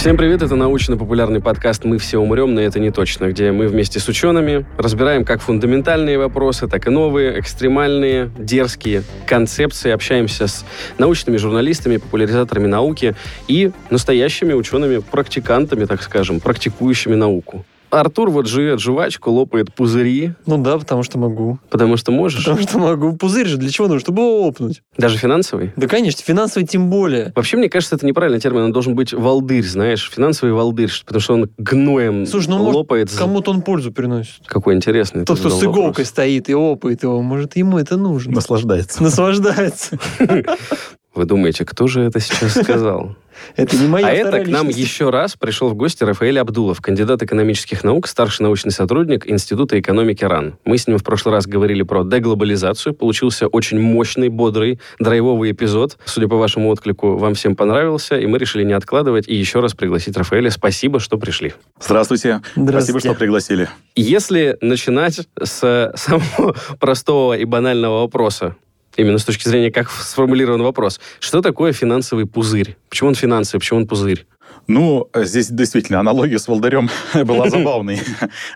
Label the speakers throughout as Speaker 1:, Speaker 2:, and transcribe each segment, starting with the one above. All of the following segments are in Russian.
Speaker 1: Всем привет, это научно-популярный подкаст «Мы все умрем, но это не точно», где мы вместе с учеными разбираем как фундаментальные вопросы, так и новые, экстремальные, дерзкие концепции, общаемся с научными журналистами, популяризаторами науки и настоящими учеными-практикантами, так скажем, практикующими науку. Артур вот жует жвачку, лопает пузыри.
Speaker 2: Ну да, потому что могу.
Speaker 1: Потому что можешь?
Speaker 2: Потому что могу. Пузырь же для чего нужно? Чтобы его лопнуть.
Speaker 1: Даже финансовый?
Speaker 2: Да, конечно, финансовый тем более.
Speaker 1: Вообще, мне кажется, это неправильный термин. Он должен быть волдырь, знаешь, финансовый волдырь, потому что он гноем
Speaker 2: Слушай, ну,
Speaker 1: лопает.
Speaker 2: Может, кому-то он пользу приносит.
Speaker 1: Какой интересный.
Speaker 2: Тот, кто с иголкой вопрос. стоит и лопает его, может, ему это нужно.
Speaker 3: Наслаждается.
Speaker 2: Наслаждается.
Speaker 1: Вы думаете, кто же это сейчас сказал?
Speaker 2: Это не моя
Speaker 1: А это к нам еще раз пришел в гости Рафаэль Абдулов, кандидат экономических наук, старший научный сотрудник Института экономики РАН. Мы с ним в прошлый раз говорили про деглобализацию. Получился очень мощный, бодрый, драйвовый эпизод. Судя по вашему отклику, вам всем понравился, и мы решили не откладывать и еще раз пригласить Рафаэля. Спасибо, что пришли.
Speaker 3: Здравствуйте.
Speaker 2: Здравствуйте.
Speaker 3: Спасибо, что пригласили.
Speaker 1: Если начинать с самого простого и банального вопроса, именно с точки зрения, как сформулирован вопрос. Что такое финансовый пузырь? Почему он финансовый, почему он пузырь?
Speaker 3: Ну, здесь действительно аналогия с Волдарем была забавной.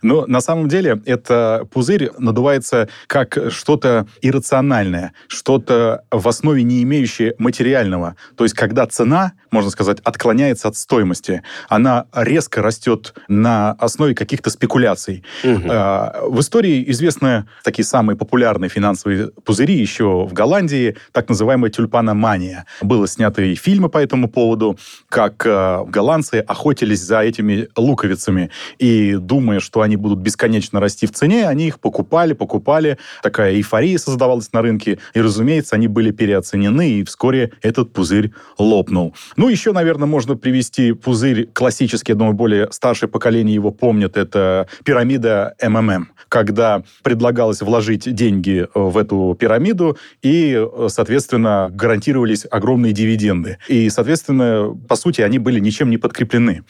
Speaker 3: Но на самом деле это пузырь надувается как что-то иррациональное, что-то в основе не имеющее материального. То есть когда цена, можно сказать, отклоняется от стоимости, она резко растет на основе каких-то спекуляций. А, в истории известны такие самые популярные финансовые пузыри еще в Голландии, так называемая тюльпаномания. Было снято и фильмы по этому поводу, как а, голландцы охотились за этими луковицами. И думая, что они будут бесконечно расти в цене, они их покупали, покупали. Такая эйфория создавалась на рынке. И, разумеется, они были переоценены, и вскоре этот пузырь лопнул. Ну, еще, наверное, можно привести пузырь классический, я думаю, более старшее поколение его помнит, это пирамида МММ, когда предлагалось вложить деньги в эту пирамиду, и, соответственно, гарантировались огромные дивиденды. И, соответственно, по сути, они были ничем ничем не подкреплены.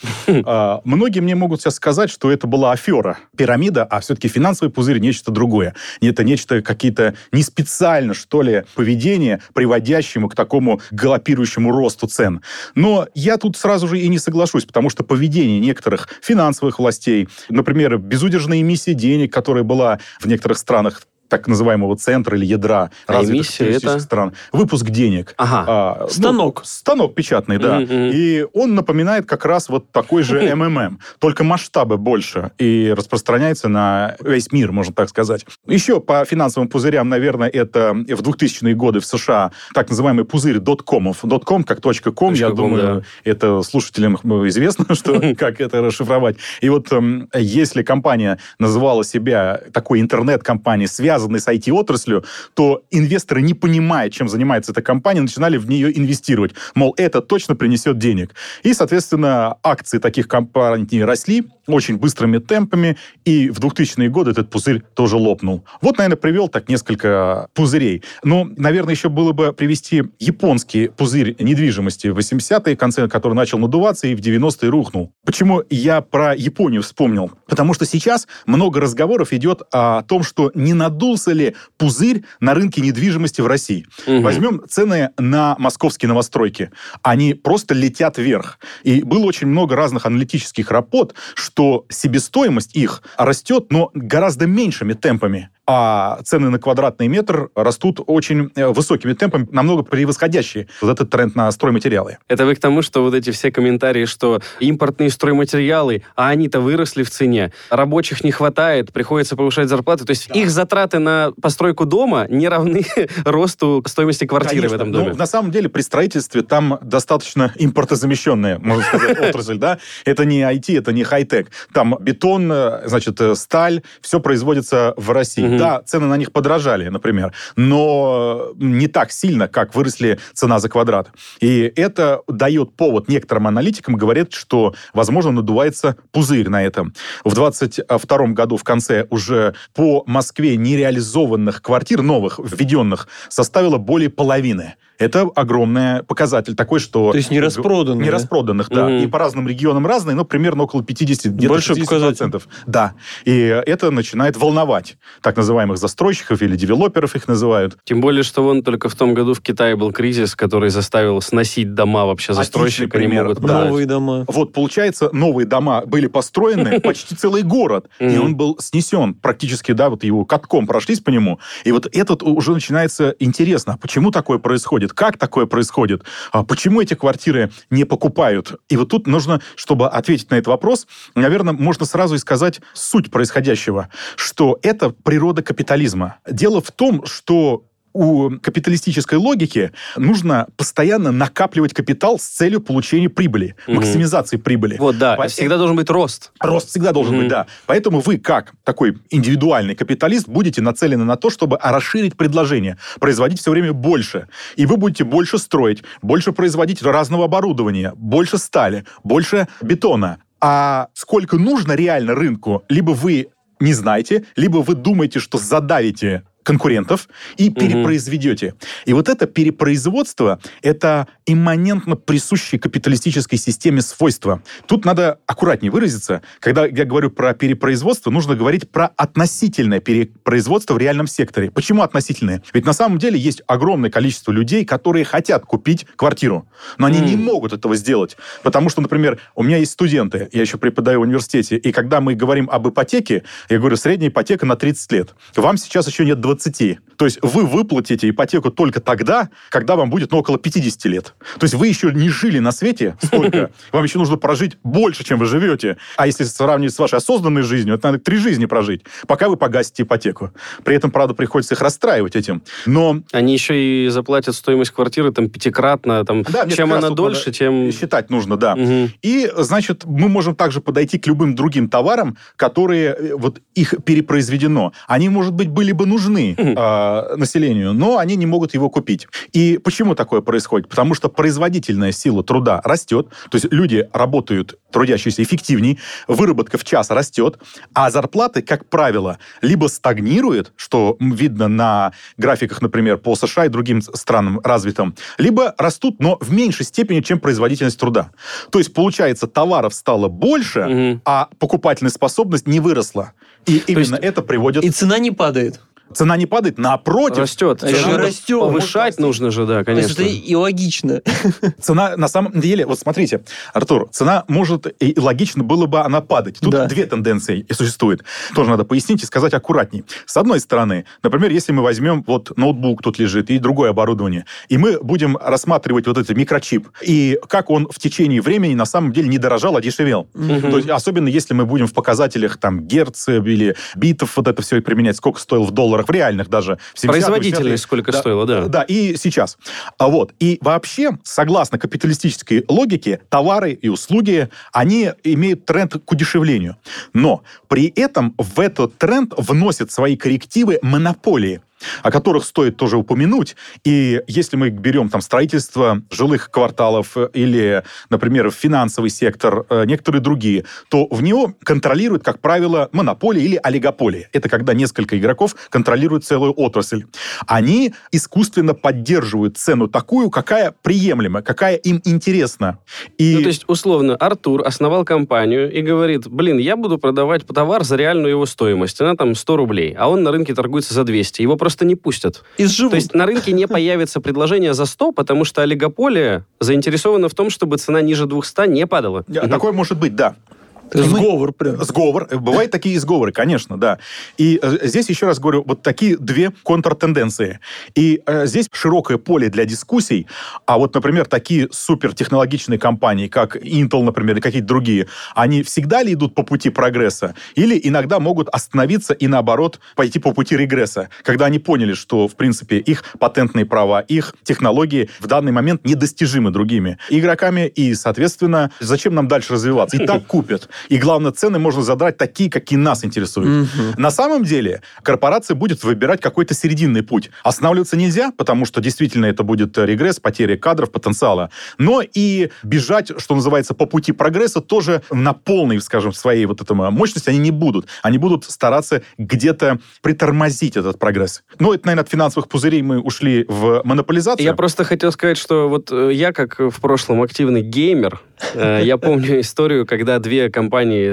Speaker 3: А, многие мне могут сейчас сказать, что это была афера, пирамида, а все-таки финансовый пузырь нечто другое. Это нечто какие-то не специально, что ли, поведение, приводящему к такому галопирующему росту цен. Но я тут сразу же и не соглашусь, потому что поведение некоторых финансовых властей, например, безудержная эмиссия денег, которая была в некоторых странах так называемого центра или ядра
Speaker 1: а развитых это...
Speaker 3: стран. Выпуск денег.
Speaker 1: Ага.
Speaker 2: А, ну, станок.
Speaker 3: Ну, станок печатный, да. Mm-hmm. И он напоминает как раз вот такой же МММ, только масштабы больше и распространяется на весь мир, можно так сказать. Еще по финансовым пузырям, наверное, это в 2000-е годы в США так называемый пузырь доткомов. Дотком как точка ком, я думаю, да. это слушателям известно, что как это расшифровать. И вот эм, если компания называла себя такой интернет-компанией, связанной связанной с IT-отраслью, то инвесторы, не понимая, чем занимается эта компания, начинали в нее инвестировать. Мол, это точно принесет денег. И, соответственно, акции таких компаний росли очень быстрыми темпами, и в 2000-е годы этот пузырь тоже лопнул. Вот, наверное, привел так несколько пузырей. Но, наверное, еще было бы привести японский пузырь недвижимости в 80-е, конце который начал надуваться и в 90-е рухнул. Почему я про Японию вспомнил? Потому что сейчас много разговоров идет о том, что не надо надулся ли пузырь на рынке недвижимости в России. Угу. Возьмем цены на московские новостройки. Они просто летят вверх. И было очень много разных аналитических работ, что себестоимость их растет, но гораздо меньшими темпами а цены на квадратный метр растут очень э, высокими темпами, намного превосходящие вот этот тренд на стройматериалы.
Speaker 1: Это вы к тому, что вот эти все комментарии, что импортные стройматериалы, а они-то выросли в цене, рабочих не хватает, приходится повышать зарплаты, то есть да. их затраты на постройку дома не равны росту стоимости квартиры
Speaker 3: Конечно,
Speaker 1: в этом доме.
Speaker 3: Но на самом деле при строительстве там достаточно импортозамещенная, можно сказать, отрасль, да? Это не IT, это не хай-тек. Там бетон, э, значит, э, сталь, все производится в России. Да, цены на них подорожали, например, но не так сильно, как выросли цена за квадрат. И это дает повод некоторым аналитикам, говорят, что, возможно, надувается пузырь на этом. В 22 году в конце уже по Москве нереализованных квартир, новых, введенных, составило более половины. Это огромный показатель такой, что...
Speaker 2: То есть не распроданных.
Speaker 3: Не
Speaker 2: да?
Speaker 3: распроданных, да.
Speaker 1: Мгм.
Speaker 3: И по разным регионам разные, но примерно около 50, где-то
Speaker 2: Большой
Speaker 3: 60%. Да. И это начинает волновать так называемых застройщиков или девелоперов их называют.
Speaker 1: Тем более, что вон только в том году в Китае был кризис, который заставил сносить дома вообще застройщика, не
Speaker 3: пример.
Speaker 1: могут
Speaker 3: Да.
Speaker 2: Новые дома.
Speaker 3: Вот, получается, новые дома были построены, почти целый город, и он был снесен практически, да, вот его катком прошлись по нему, и вот этот уже начинается интересно, а почему такое происходит, как такое происходит, А почему эти квартиры не покупают. И вот тут нужно, чтобы ответить на этот вопрос, наверное, можно сразу и сказать суть происходящего, что это природа капитализма. Дело в том, что у капиталистической логики нужно постоянно накапливать капитал с целью получения прибыли,
Speaker 1: Мгм.
Speaker 3: максимизации прибыли.
Speaker 1: Вот, да,
Speaker 3: Поэтому-
Speaker 1: всегда должен быть рост.
Speaker 3: Рост всегда должен
Speaker 1: Мгм.
Speaker 3: быть, да. Поэтому вы, как такой индивидуальный капиталист, будете нацелены на то, чтобы расширить предложение, производить все время больше. И вы будете больше строить, больше производить разного оборудования, больше стали, больше бетона. А сколько нужно реально рынку, либо вы не знаете, либо вы думаете, что задавите конкурентов и перепроизведете. И вот это перепроизводство, это имманентно присущее капиталистической системе свойства. Тут надо аккуратнее выразиться. Когда я говорю про перепроизводство, нужно говорить про относительное перепроизводство в реальном секторе. Почему относительное? Ведь на самом деле есть огромное количество людей, которые хотят купить квартиру, но они
Speaker 1: М.
Speaker 3: не могут этого сделать. Потому что, например, у меня есть студенты, я еще преподаю в университете, и когда мы говорим об ипотеке, я говорю, средняя ипотека на 30 лет. Вам сейчас еще нет 20. То есть вы выплатите ипотеку только тогда, когда вам будет ну, около 50 лет. То есть вы еще не жили на свете столько, вам еще нужно прожить больше, чем вы живете. А если сравнивать с вашей осознанной жизнью, это надо три жизни прожить, пока вы погасите ипотеку. При этом, правда, приходится их расстраивать этим. Но
Speaker 1: Они еще и заплатят стоимость квартиры там пятикратно, там,
Speaker 3: Да,
Speaker 1: чем она дольше, тем...
Speaker 3: считать нужно, да.
Speaker 1: Мгм.
Speaker 3: И, значит, мы можем также подойти к любым другим товарам, которые, э, вот их перепроизведено. Они, может быть, были бы нужны Э, населению, но они не могут его купить. И почему такое происходит? Потому что производительная сила труда растет, то есть люди работают, трудящиеся эффективнее, выработка в час растет, а зарплаты, как правило, либо стагнируют, что видно на графиках, например, по США и другим странам развитым, либо растут, но в меньшей степени, чем производительность труда. То есть, получается, товаров стало больше,
Speaker 1: Мгм.
Speaker 3: а покупательная способность не выросла. И именно это приводит...
Speaker 2: И цена не падает.
Speaker 3: Цена не падает, напротив,
Speaker 1: Растет.
Speaker 2: А же растет.
Speaker 1: Повышать нужно же, да,
Speaker 2: То есть
Speaker 1: конечно.
Speaker 2: это и логично.
Speaker 3: Цена на самом деле, вот смотрите, Артур, цена может и логично было бы она падать. Тут
Speaker 2: Да.
Speaker 3: две тенденции и существуют. Тоже надо пояснить и сказать аккуратней. С одной стороны, например, если мы возьмем вот ноутбук тут лежит и другое оборудование, и мы будем рассматривать вот этот микрочип, и как он в течение времени на самом деле не дорожал, а дешевел.
Speaker 1: Мгм.
Speaker 3: То есть, особенно если мы будем в показателях там герц или битов вот это все применять, сколько стоил в долларах, в реальных даже. в 70-е, 80-е.
Speaker 1: Производительность сколько
Speaker 3: Да,
Speaker 1: стоила, да.
Speaker 3: Да, и сейчас. А вот. И вообще, согласно капиталистической логике, товары и услуги, они имеют тренд к удешевлению. Но при этом в этот тренд вносят свои коррективы монополии о которых стоит тоже упомянуть. И если мы берем там строительство жилых кварталов э, или, например, финансовый сектор, э, некоторые другие, то в него контролируют, как правило, монополия или олигополия. Это когда несколько игроков контролируют целую отрасль. Они искусственно поддерживают цену такую, какая приемлема, какая им интересна. И
Speaker 1: Ну, то есть, условно, Артур основал компанию и говорит, блин, я буду продавать товар за реальную его стоимость. Она там 100 рублей, а он на рынке торгуется за 200. Его просто не пустят.
Speaker 2: Изживут.
Speaker 1: То есть на рынке не появится предложение за 100, потому что олигополия заинтересована в том, чтобы цена ниже 200 не падала.
Speaker 3: э, такое может быть, да.
Speaker 2: Это
Speaker 3: мы-
Speaker 2: сговор прям.
Speaker 3: Сговор. Бывают такие сговоры, конечно, да. И э, здесь, еще раз говорю, вот такие две контртенденции. И э, здесь широкое поле для дискуссий. А вот, например, такие супертехнологичные компании, как Intel, например, или какие-то другие, они всегда ли идут по пути прогресса? Или иногда могут остановиться и, наоборот, пойти по пути регресса, когда они поняли, что, в принципе, их патентные права, их технологии в данный момент недостижимы другими игроками, и, соответственно, зачем нам дальше развиваться? И так купят. И главное, цены можно задрать такие, какие нас интересуют.
Speaker 2: Мгм.
Speaker 3: На самом деле корпорация будет выбирать какой-то серединный путь. Останавливаться нельзя, потому что действительно это будет регресс, потеря кадров, потенциала. Но и бежать, что называется, по пути прогресса тоже на полной, скажем, своей вот этом мощности они не будут. Они будут стараться где-то притормозить этот прогресс. Ну, это, наверное, от финансовых пузырей мы ушли в монополизацию.
Speaker 1: Я просто хотел сказать, что вот э, я, как в прошлом активный геймер, э, я помню историю, когда две компании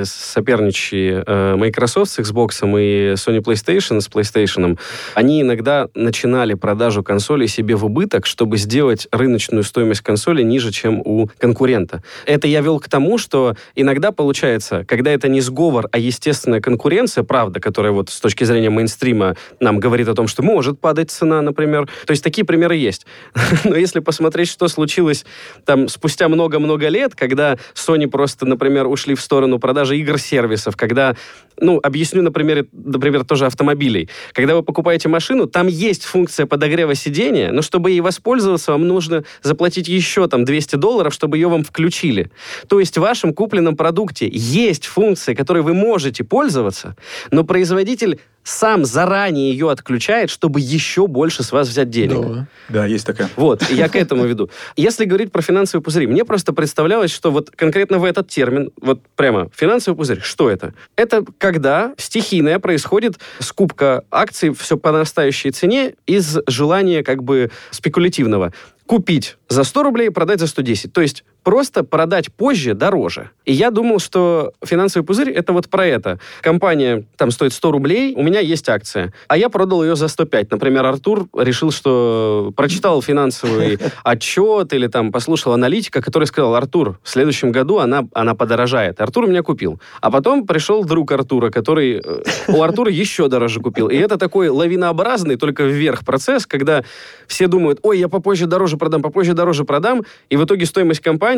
Speaker 1: соперничающие, э, Microsoft с Xbox и Sony PlayStation с PlayStation, они иногда начинали продажу консолей себе в убыток, чтобы сделать рыночную стоимость консоли ниже, чем у конкурента. Это я вел к тому, что иногда получается, когда это не сговор, а естественная конкуренция, правда, которая вот с точки зрения мейнстрима нам говорит о том, что может падать цена, например. То есть такие примеры есть. Но если посмотреть, что случилось там спустя много-много лет, когда Sony просто, например, ушли в сторону продажи игр-сервисов, когда, ну, объясню на примере, например, тоже автомобилей. Когда вы покупаете машину, там есть функция подогрева сидения, но чтобы ей воспользоваться, вам нужно заплатить еще там 200 долларов, чтобы ее вам включили. То есть в вашем купленном продукте есть функция, которой вы можете пользоваться, но производитель сам заранее ее отключает, чтобы еще больше с вас взять денег.
Speaker 2: Да.
Speaker 3: Да, есть такая.
Speaker 1: Вот, я к этому веду. Если говорить про финансовые пузыри, мне просто представлялось, что вот конкретно в этот термин, вот прямо финансовый пузырь, что это? Это когда стихийная происходит скупка акций все по нарастающей цене из желания как бы спекулятивного. Купить за 100 рублей, продать за 110. То есть просто продать позже дороже. И я думал, что финансовый пузырь это вот про это. Компания там стоит 100 рублей, у меня есть акция, а я продал ее за 105. Например, Артур решил, что прочитал финансовый отчет или там послушал аналитика, который сказал, Артур, в следующем году она, она подорожает. Артур меня купил. А потом пришел друг Артура, который э, у Артура еще дороже купил. И это такой лавинообразный, только вверх процесс, когда все думают, ой, я попозже дороже продам, попозже дороже продам, и в итоге стоимость компании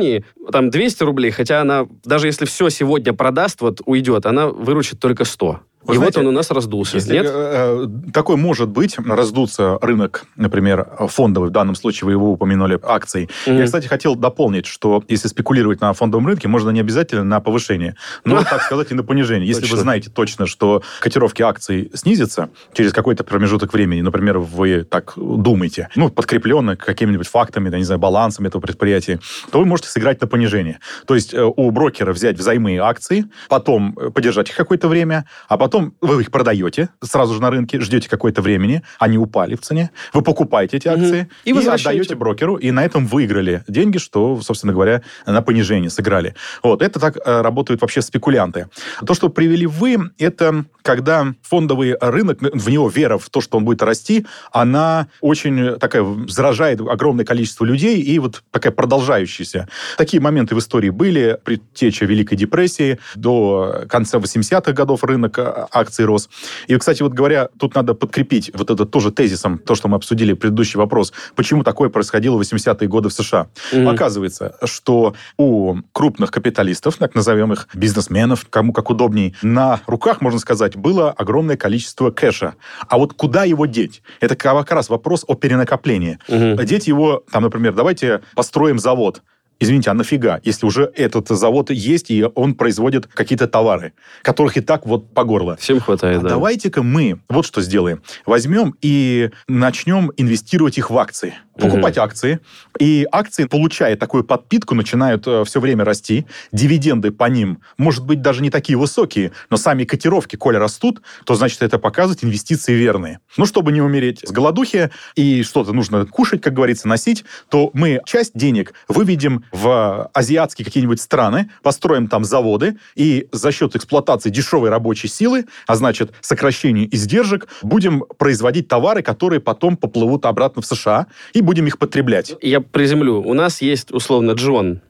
Speaker 1: там 200 рублей, хотя она, даже если все сегодня продаст, вот уйдет, она выручит только 100.
Speaker 3: Вы
Speaker 1: и
Speaker 3: знаете,
Speaker 1: вот он у нас раздулся.
Speaker 3: Если,
Speaker 1: Нет?
Speaker 3: э, э, такой может быть, раздуться рынок, например, фондовый, в данном случае вы его упомянули, акций.
Speaker 1: Мгм.
Speaker 3: Я, кстати, хотел дополнить, что если спекулировать на фондовом рынке, можно не обязательно на повышение, но, так сказать, и на понижение. Если вы знаете точно, что котировки акций снизятся через какой-то промежуток времени, например, вы так думаете, ну, подкрепленно какими-нибудь фактами, да, не знаю, балансом этого предприятия, то вы можете сыграть на понижение. То есть э, у брокера взять взаймы акции, потом э, подержать их какое-то время, а потом вы их продаете сразу же на рынке, ждете какое-то времени, они упали в цене, вы покупаете эти акции
Speaker 1: И
Speaker 3: и,
Speaker 1: возвращаете.
Speaker 3: отдаете брокеру, и на этом выиграли деньги, что, собственно говоря, на понижение сыграли. Вот, это так э, работают вообще спекулянты. То, что привели вы, это когда фондовый рынок, в него вера в то, что он будет расти, она очень такая заражает огромное количество людей и вот такая продолжающаяся. Такие моменты в истории были, предтеча Великой депрессии, до конца 80-х годов рынок акций рос. И, кстати, вот говоря, тут надо подкрепить вот это тоже тезисом, то, что мы обсудили, предыдущий вопрос, почему такое происходило в 80-е годы в США.
Speaker 1: Мгм.
Speaker 3: Оказывается, что у крупных капиталистов, так назовем их, бизнесменов, кому как удобней, на руках, можно сказать, было огромное количество кэша. А вот куда его деть? Это как раз вопрос о перенакоплении.
Speaker 1: Мгм.
Speaker 3: Деть его, там, например, давайте построим завод. Извините, а нафига, если уже этот завод есть, и он производит какие-то товары, которых и так вот по горло.
Speaker 1: Всем хватает,
Speaker 3: А
Speaker 1: да.
Speaker 3: давайте-ка мы вот что сделаем. Возьмем и начнем инвестировать их в акции. Покупать акции. И акции, получая такую подпитку, начинают все время расти. Дивиденды по ним, может быть, даже не такие высокие, но сами котировки, коли растут, то, значит, это показывает инвестиции верные. Ну, чтобы не умереть с голодухи и что-то нужно кушать, как говорится, носить, то мы часть денег выведем в азиатские какие-нибудь страны, построим там заводы, и за счет эксплуатации дешевой рабочей силы, а значит, сокращения издержек, будем производить товары, которые потом поплывут обратно в США, и будем их потреблять.
Speaker 1: Я приземлю. У нас есть, условно, Джон.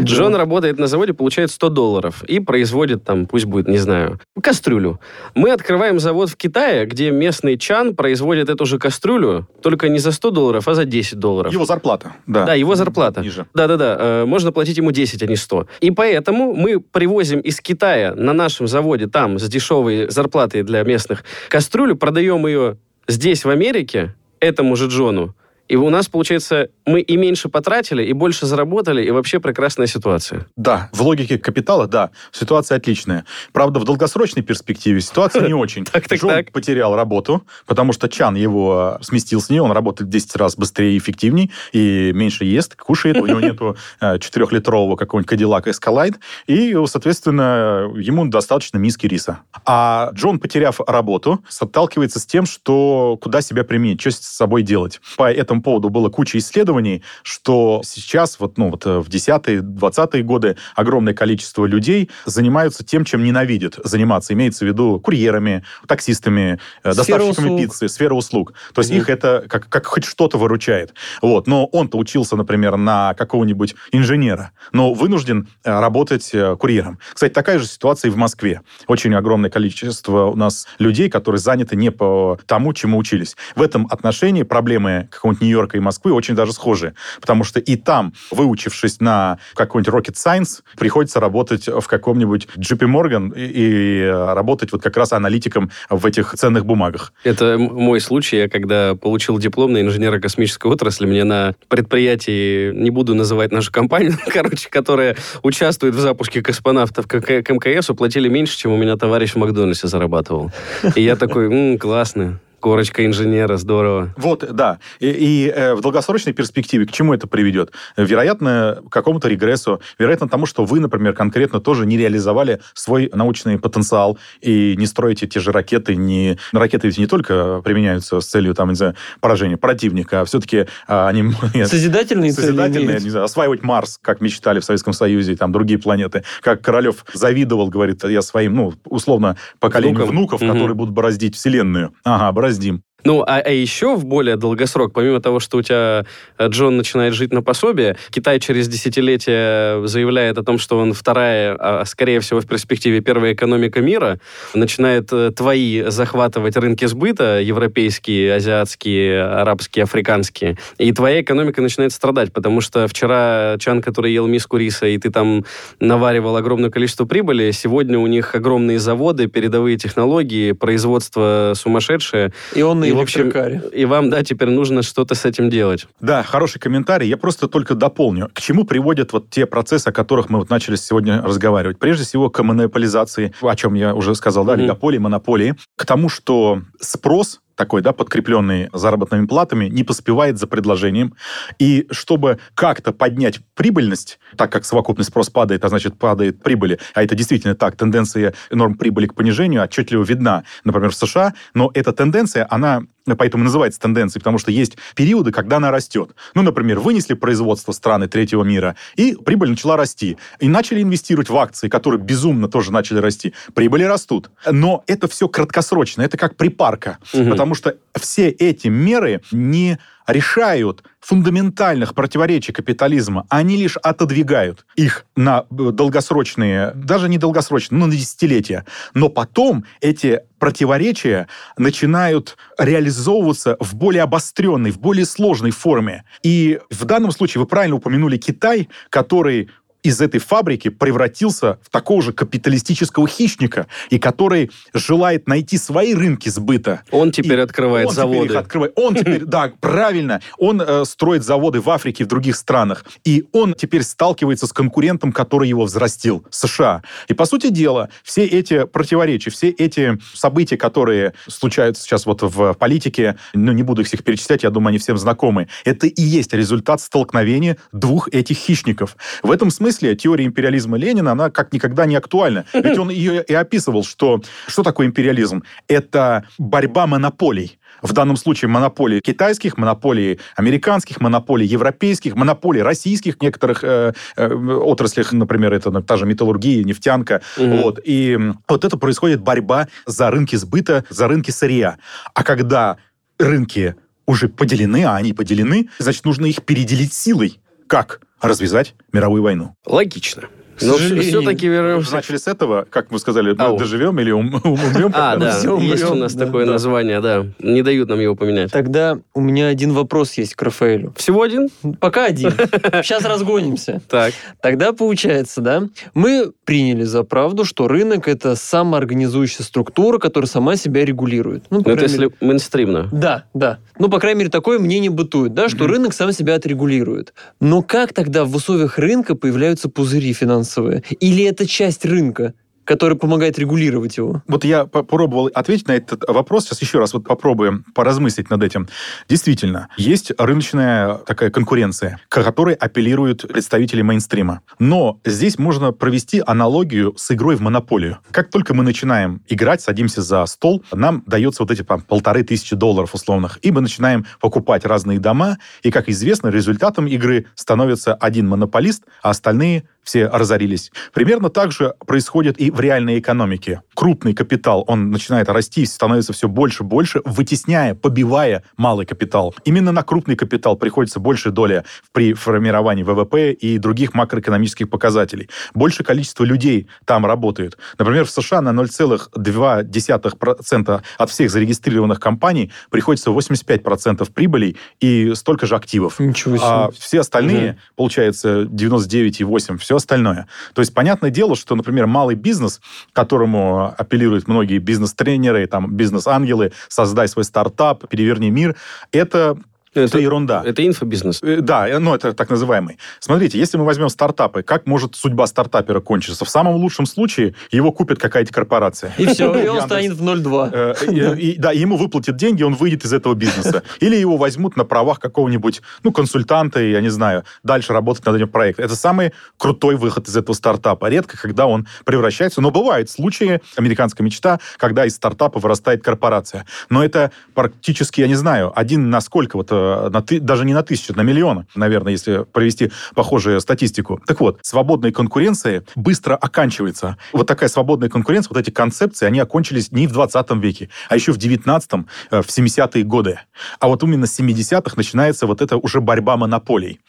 Speaker 1: Джон работает на заводе, получает 100 долларов и производит там, пусть будет, не знаю, кастрюлю. Мы открываем завод в Китае, где местный Чан производит эту же кастрюлю, только не за 100 долларов, а за 10 долларов.
Speaker 3: Его зарплата, да.
Speaker 1: Да, его зарплата.
Speaker 3: Ниже.
Speaker 1: Да-да-да, э, можно платить ему 10, а не 100. И поэтому мы привозим из Китая на нашем заводе, там, с дешевой зарплатой для местных, кастрюлю, продаем ее здесь, в Америке, этому же Джону, и у нас, получается, мы и меньше потратили, и больше заработали, и вообще прекрасная ситуация.
Speaker 3: Да, в логике капитала, да, ситуация отличная. Правда, в долгосрочной перспективе ситуация не очень.
Speaker 1: Так, так,
Speaker 3: Джон потерял работу, потому что Чан его сместил с нее, он работает в 10 раз быстрее и эффективней, и меньше ест, кушает, у него нету э, четырехлитрового какого-нибудь Cadillac Escalade, и, соответственно, ему достаточно миски риса. А Джон, потеряв работу, сталкивается с тем, что куда себя применить, что с собой делать. По этому поводу было куча исследований, что сейчас, вот, ну, вот э, в 10-е, 20-е годы огромное количество людей занимаются тем, чем ненавидят заниматься. Имеется в виду курьерами, таксистами, э,
Speaker 2: Сфера
Speaker 3: доставщиками
Speaker 2: услуг.
Speaker 3: пиццы, сфера услуг. То есть
Speaker 1: Мгм.
Speaker 3: их это как, как хоть что-то выручает. Вот. Но он-то учился, например, на какого-нибудь инженера, но вынужден э, работать курьером. Кстати, такая же ситуация и в Москве. Очень огромное количество у нас людей, которые заняты не по тому, чему учились. В этом отношении проблемы какого-нибудь Нью-Йорка и Москвы очень даже схожи. Потому что и там, выучившись на какой-нибудь rocket science, приходится работать в каком-нибудь JP Morgan и, и э, работать вот как раз аналитиком в этих ценных бумагах.
Speaker 1: Это мой случай. Я когда получил диплом на инженера космической отрасли, мне на предприятии, не буду называть нашу компанию, короче, которая участвует в запуске космонавтов к, к МКС, уплатили меньше, чем у меня товарищ в Макдональдсе зарабатывал. И я такой, «М, классно. Корочка инженера, здорово.
Speaker 3: Вот, да. И, и, э, в долгосрочной перспективе к чему это приведет? Вероятно, к какому-то регрессу. Вероятно, тому, что вы, например, конкретно тоже не реализовали свой научный потенциал и не строите те же ракеты. Не... Ракеты ведь не только применяются с целью там, не знаю, поражения противника, а все-таки а, они...
Speaker 2: Созидательные цели
Speaker 3: Созидательные, не знаю, осваивать Марс, как мечтали в Советском Союзе, и там другие планеты. Как Королев завидовал, говорит, я своим, ну, условно, поколению
Speaker 1: Внукам.
Speaker 3: внуков,
Speaker 1: Мгм.
Speaker 3: которые будут бороздить Вселенную. Ага, бороздим.
Speaker 1: Ну, а, а еще в более долгосрок, помимо того, что у тебя э, Джон начинает жить на пособие, Китай через десятилетия заявляет о том, что он вторая, а скорее всего в перспективе первая экономика мира, начинает э, твои захватывать рынки сбыта, европейские, азиатские, арабские, африканские, и твоя экономика начинает страдать, потому что вчера Чан, который ел миску риса, и ты там наваривал огромное количество прибыли, сегодня у них огромные заводы, передовые технологии, производство сумасшедшее,
Speaker 2: И он
Speaker 1: И, в общем, и вам, да, теперь нужно что-то с этим делать.
Speaker 3: Да, хороший комментарий. Я просто только дополню. К чему приводят вот те процессы, о которых мы вот начали сегодня разговаривать? Прежде всего, к монополизации, о чем я уже сказал, да, олигополии, монополии. К тому, что спрос такой, да, подкрепленный заработными платами, не поспевает за предложением. И чтобы как-то поднять прибыльность, так как совокупный спрос падает, а значит падает прибыли, а это действительно так, тенденция норм прибыли к понижению отчетливо видна, например, в США, но эта тенденция, она поэтому называется тенденцией, потому что есть периоды, когда она растет. Ну, например, вынесли производство страны третьего мира, и прибыль начала расти. И начали инвестировать в акции, которые безумно тоже начали расти. Прибыли растут. Но это все краткосрочно, это как припарка.
Speaker 1: Мгм.
Speaker 3: Потому что все эти меры не решают фундаментальных противоречий капитализма, они лишь отодвигают их на э, долгосрочные, даже не долгосрочные, но на десятилетия. Но потом эти противоречия начинают реализовываться в более обостренной, в более сложной форме. И в данном случае вы правильно упомянули Китай, который из этой фабрики превратился в такого же капиталистического хищника, и который желает найти свои рынки сбыта.
Speaker 1: Он теперь
Speaker 3: И
Speaker 1: открывает
Speaker 3: он теперь
Speaker 1: заводы.
Speaker 3: их открывает. Он теперь, да, правильно. Он э, строит заводы в Африке и в других странах. И он теперь сталкивается с конкурентом, который его взрастил, США. И, по сути дела, все эти противоречия, все эти события, которые случаются сейчас вот в политике, ну, не буду их всех перечислять, я думаю, они всем знакомы, это и есть результат столкновения двух этих хищников. В этом смысле теория империализма Ленина, она как никогда не актуальна. Ведь он ее и описывал, что что такое империализм? Это борьба монополий. В данном случае монополии китайских, монополии американских, монополии европейских, монополии российских в некоторых э, э, отраслях, например, это ну, та же металлургия, нефтянка.
Speaker 1: Мгм.
Speaker 3: Вот. И вот это происходит борьба за рынки сбыта, за рынки сырья. А когда рынки уже поделены, а они поделены, значит, нужно их переделить силой. Как? Развязать мировую войну.
Speaker 1: Логично. Но все-таки вернемся.
Speaker 3: начали с этого, как мы сказали, мы
Speaker 1: Ау.
Speaker 3: доживем или ум- умрем.
Speaker 1: А, да,
Speaker 2: все
Speaker 1: есть
Speaker 2: умрем,
Speaker 1: у нас
Speaker 2: да,
Speaker 1: такое
Speaker 2: да.
Speaker 1: название, да. Не дают нам его поменять.
Speaker 2: Тогда у меня один вопрос есть к Рафаэлю.
Speaker 1: Всего один?
Speaker 2: Пока один. Сейчас разгонимся.
Speaker 1: Так.
Speaker 2: Тогда получается, да, мы приняли за правду, что рынок это самоорганизующая структура, которая сама себя регулирует. Ну,
Speaker 1: Ну, это если мейнстримно.
Speaker 2: Да, да. Ну, по крайней мере, такое мнение бытует, да, что рынок сам себя отрегулирует. Но как тогда в условиях рынка появляются пузыри финансовые? Или это часть рынка, которая помогает регулировать его?
Speaker 3: Вот я попробовал ответить на этот вопрос. Сейчас еще раз вот попробуем поразмыслить над этим. Действительно, есть рыночная такая конкуренция, к которой апеллируют представители мейнстрима. Но здесь можно провести аналогию с игрой в монополию. Как только мы начинаем играть, садимся за стол, нам дается вот эти там, полторы тысячи долларов условных, и мы начинаем покупать разные дома, и, как известно, результатом игры становится один монополист, а остальные все разорились. Примерно так же происходит и в реальной экономике. Крупный капитал, он начинает расти, становится все больше и больше, вытесняя, побивая малый капитал. Именно на крупный капитал приходится большая доля при формировании ВВП и других макроэкономических показателей. Большее количество людей там работает. Например, в США на 0,2% от всех зарегистрированных компаний приходится 85% прибылей и столько же активов.
Speaker 2: Ничего себе.
Speaker 3: А все остальные, получается, 99,8, все остальное. То есть, понятное дело, что, например, малый бизнес, которому апеллируют многие бизнес-тренеры, там, бизнес-ангелы, создай свой стартап, переверни мир, это это ерунда.
Speaker 1: Это инфобизнес.
Speaker 3: Э, Да, э, ну это так называемый. Смотрите, если мы возьмем стартапы, как может судьба стартапера кончиться? В самом лучшем случае его купит какая-то корпорация.
Speaker 2: И все, и он станет в 0,2.
Speaker 3: Э, Да, ему выплатят деньги, он выйдет из этого бизнеса. Или его возьмут на правах какого-нибудь, ну, консультанта, я не знаю, дальше работать над этим проектом. Это самый крутой выход из этого стартапа. Редко, когда он превращается, но бывают случаи, американская мечта, когда из стартапа вырастает корпорация. Но это практически, я не знаю, один на сколько, вот, на ты- даже не на тысячу, на миллионы, наверное, если провести похожую статистику. Так вот, свободная конкуренция быстро оканчивается. Вот такая свободная конкуренция, вот эти концепции, они окончились не в 20 веке, а еще в 19-м, э, в 70-е годы. А вот именно с 70-х начинается вот эта уже борьба монополий.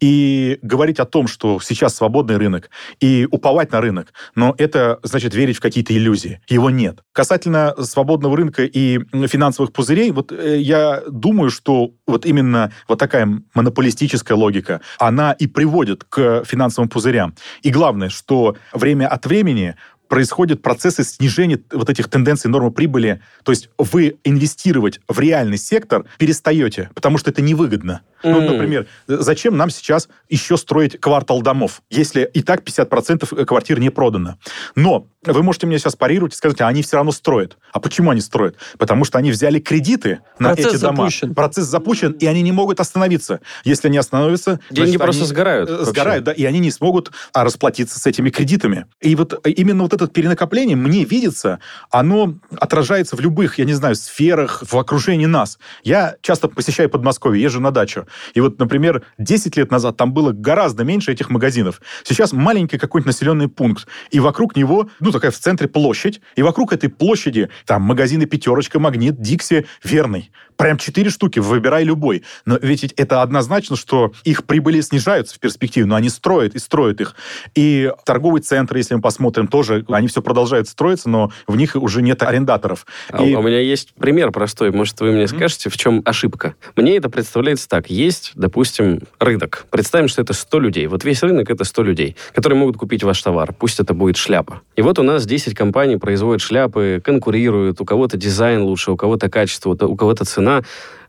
Speaker 3: И говорить о том, что сейчас свободный рынок, и уповать на рынок, но это значит верить в какие-то иллюзии. Его нет. Касательно свободного рынка и финансовых пузырей, вот э, я думаю, что вот именно вот такая монополистическая логика, она и приводит к финансовым пузырям. И главное, что время от времени происходят процессы снижения вот этих тенденций нормы прибыли. То есть вы инвестировать в реальный сектор перестаете, потому что это невыгодно. Ну, например, зачем нам сейчас еще строить квартал домов, если и так 50% квартир не продано? Но вы можете мне сейчас парировать и сказать, а они все равно строят. А почему они строят? Потому что они взяли кредиты на
Speaker 2: Процесс
Speaker 3: эти дома.
Speaker 2: запущен.
Speaker 3: Процесс запущен, и они не могут остановиться. Если они остановятся...
Speaker 1: Деньги
Speaker 3: значит,
Speaker 1: просто сгорают
Speaker 3: э,
Speaker 1: вообще.
Speaker 3: Сгорают, да, и они не смогут а, расплатиться с этими кредитами. И вот э, именно вот это перенакопление, мне видится, оно отражается в любых, я не знаю, сферах, в окружении нас. Я часто посещаю Подмосковье, езжу на дачу. И вот, например, 10 лет назад там было гораздо меньше этих магазинов. Сейчас маленький какой-нибудь населенный пункт, и вокруг него, ну, такая в центре площадь, и вокруг этой площади там магазины «Пятерочка», «Магнит», «Дикси», «Верный». Прям четыре штуки, выбирай любой. Но ведь это однозначно, что их прибыли снижаются в перспективе, но они строят и строят их. И торговые центры, если мы посмотрим, тоже, они все продолжают строиться, но в них уже нет арендаторов.
Speaker 1: А
Speaker 3: И-
Speaker 1: У меня есть пример простой. Может, вы мне скажете, в чем ошибка? Мне это представляется так. Есть, допустим, рынок. Представим, что это 100 людей. Вот весь рынок — это 100 людей, которые могут купить ваш товар. Пусть это будет шляпа. И вот у нас 10 компаний производят шляпы, конкурируют. У кого-то дизайн лучше, у кого-то качество, у кого-то цена.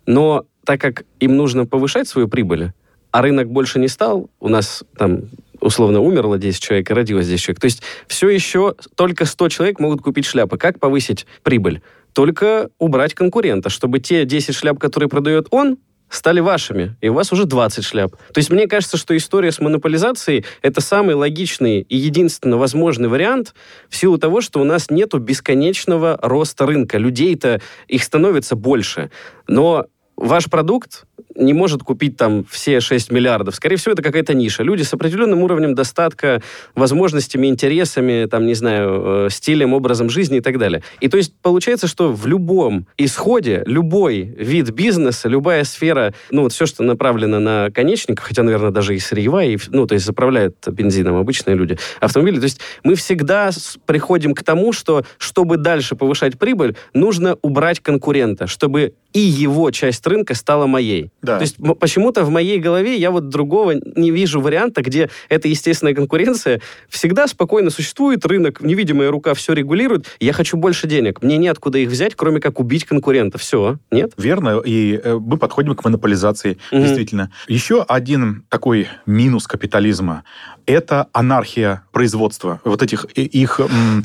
Speaker 1: Но так как им нужно повышать свою прибыль, а рынок больше не стал, у нас там условно умерло 10 человек и родилось 10 человек. То есть все еще только 100 человек могут купить шляпы. Как повысить прибыль? Только убрать конкурента, чтобы те 10 шляп, которые продает он, стали вашими, и у вас уже 20 шляп. То есть мне кажется, что история с монополизацией — это самый логичный и единственно возможный вариант в силу того, что у нас нету бесконечного роста рынка. Людей-то, их становится больше. Но ваш продукт не может купить там все 6 миллиардов. Скорее всего, это какая-то ниша. Люди с определенным уровнем достатка, возможностями, интересами, там, не знаю, э, стилем, образом жизни и так далее. И то есть получается, что в любом исходе, любой вид бизнеса, любая сфера, ну, вот все, что направлено на конечника, хотя, наверное, даже и сырьевая, и, ну, то есть заправляют бензином обычные люди, автомобили, то есть мы всегда приходим к тому, что, чтобы дальше повышать прибыль, нужно убрать конкурента, чтобы и его часть рынка стала моей.
Speaker 3: Да.
Speaker 1: То есть почему-то в моей голове я вот другого не вижу варианта, где эта естественная конкуренция всегда спокойно существует, рынок, невидимая рука все регулирует, я хочу больше денег, мне неоткуда их взять, кроме как убить конкурента. Все, нет?
Speaker 3: Верно, и э, мы подходим к монополизации, угу. действительно. Еще один такой минус капитализма – это анархия производства. Вот этих их...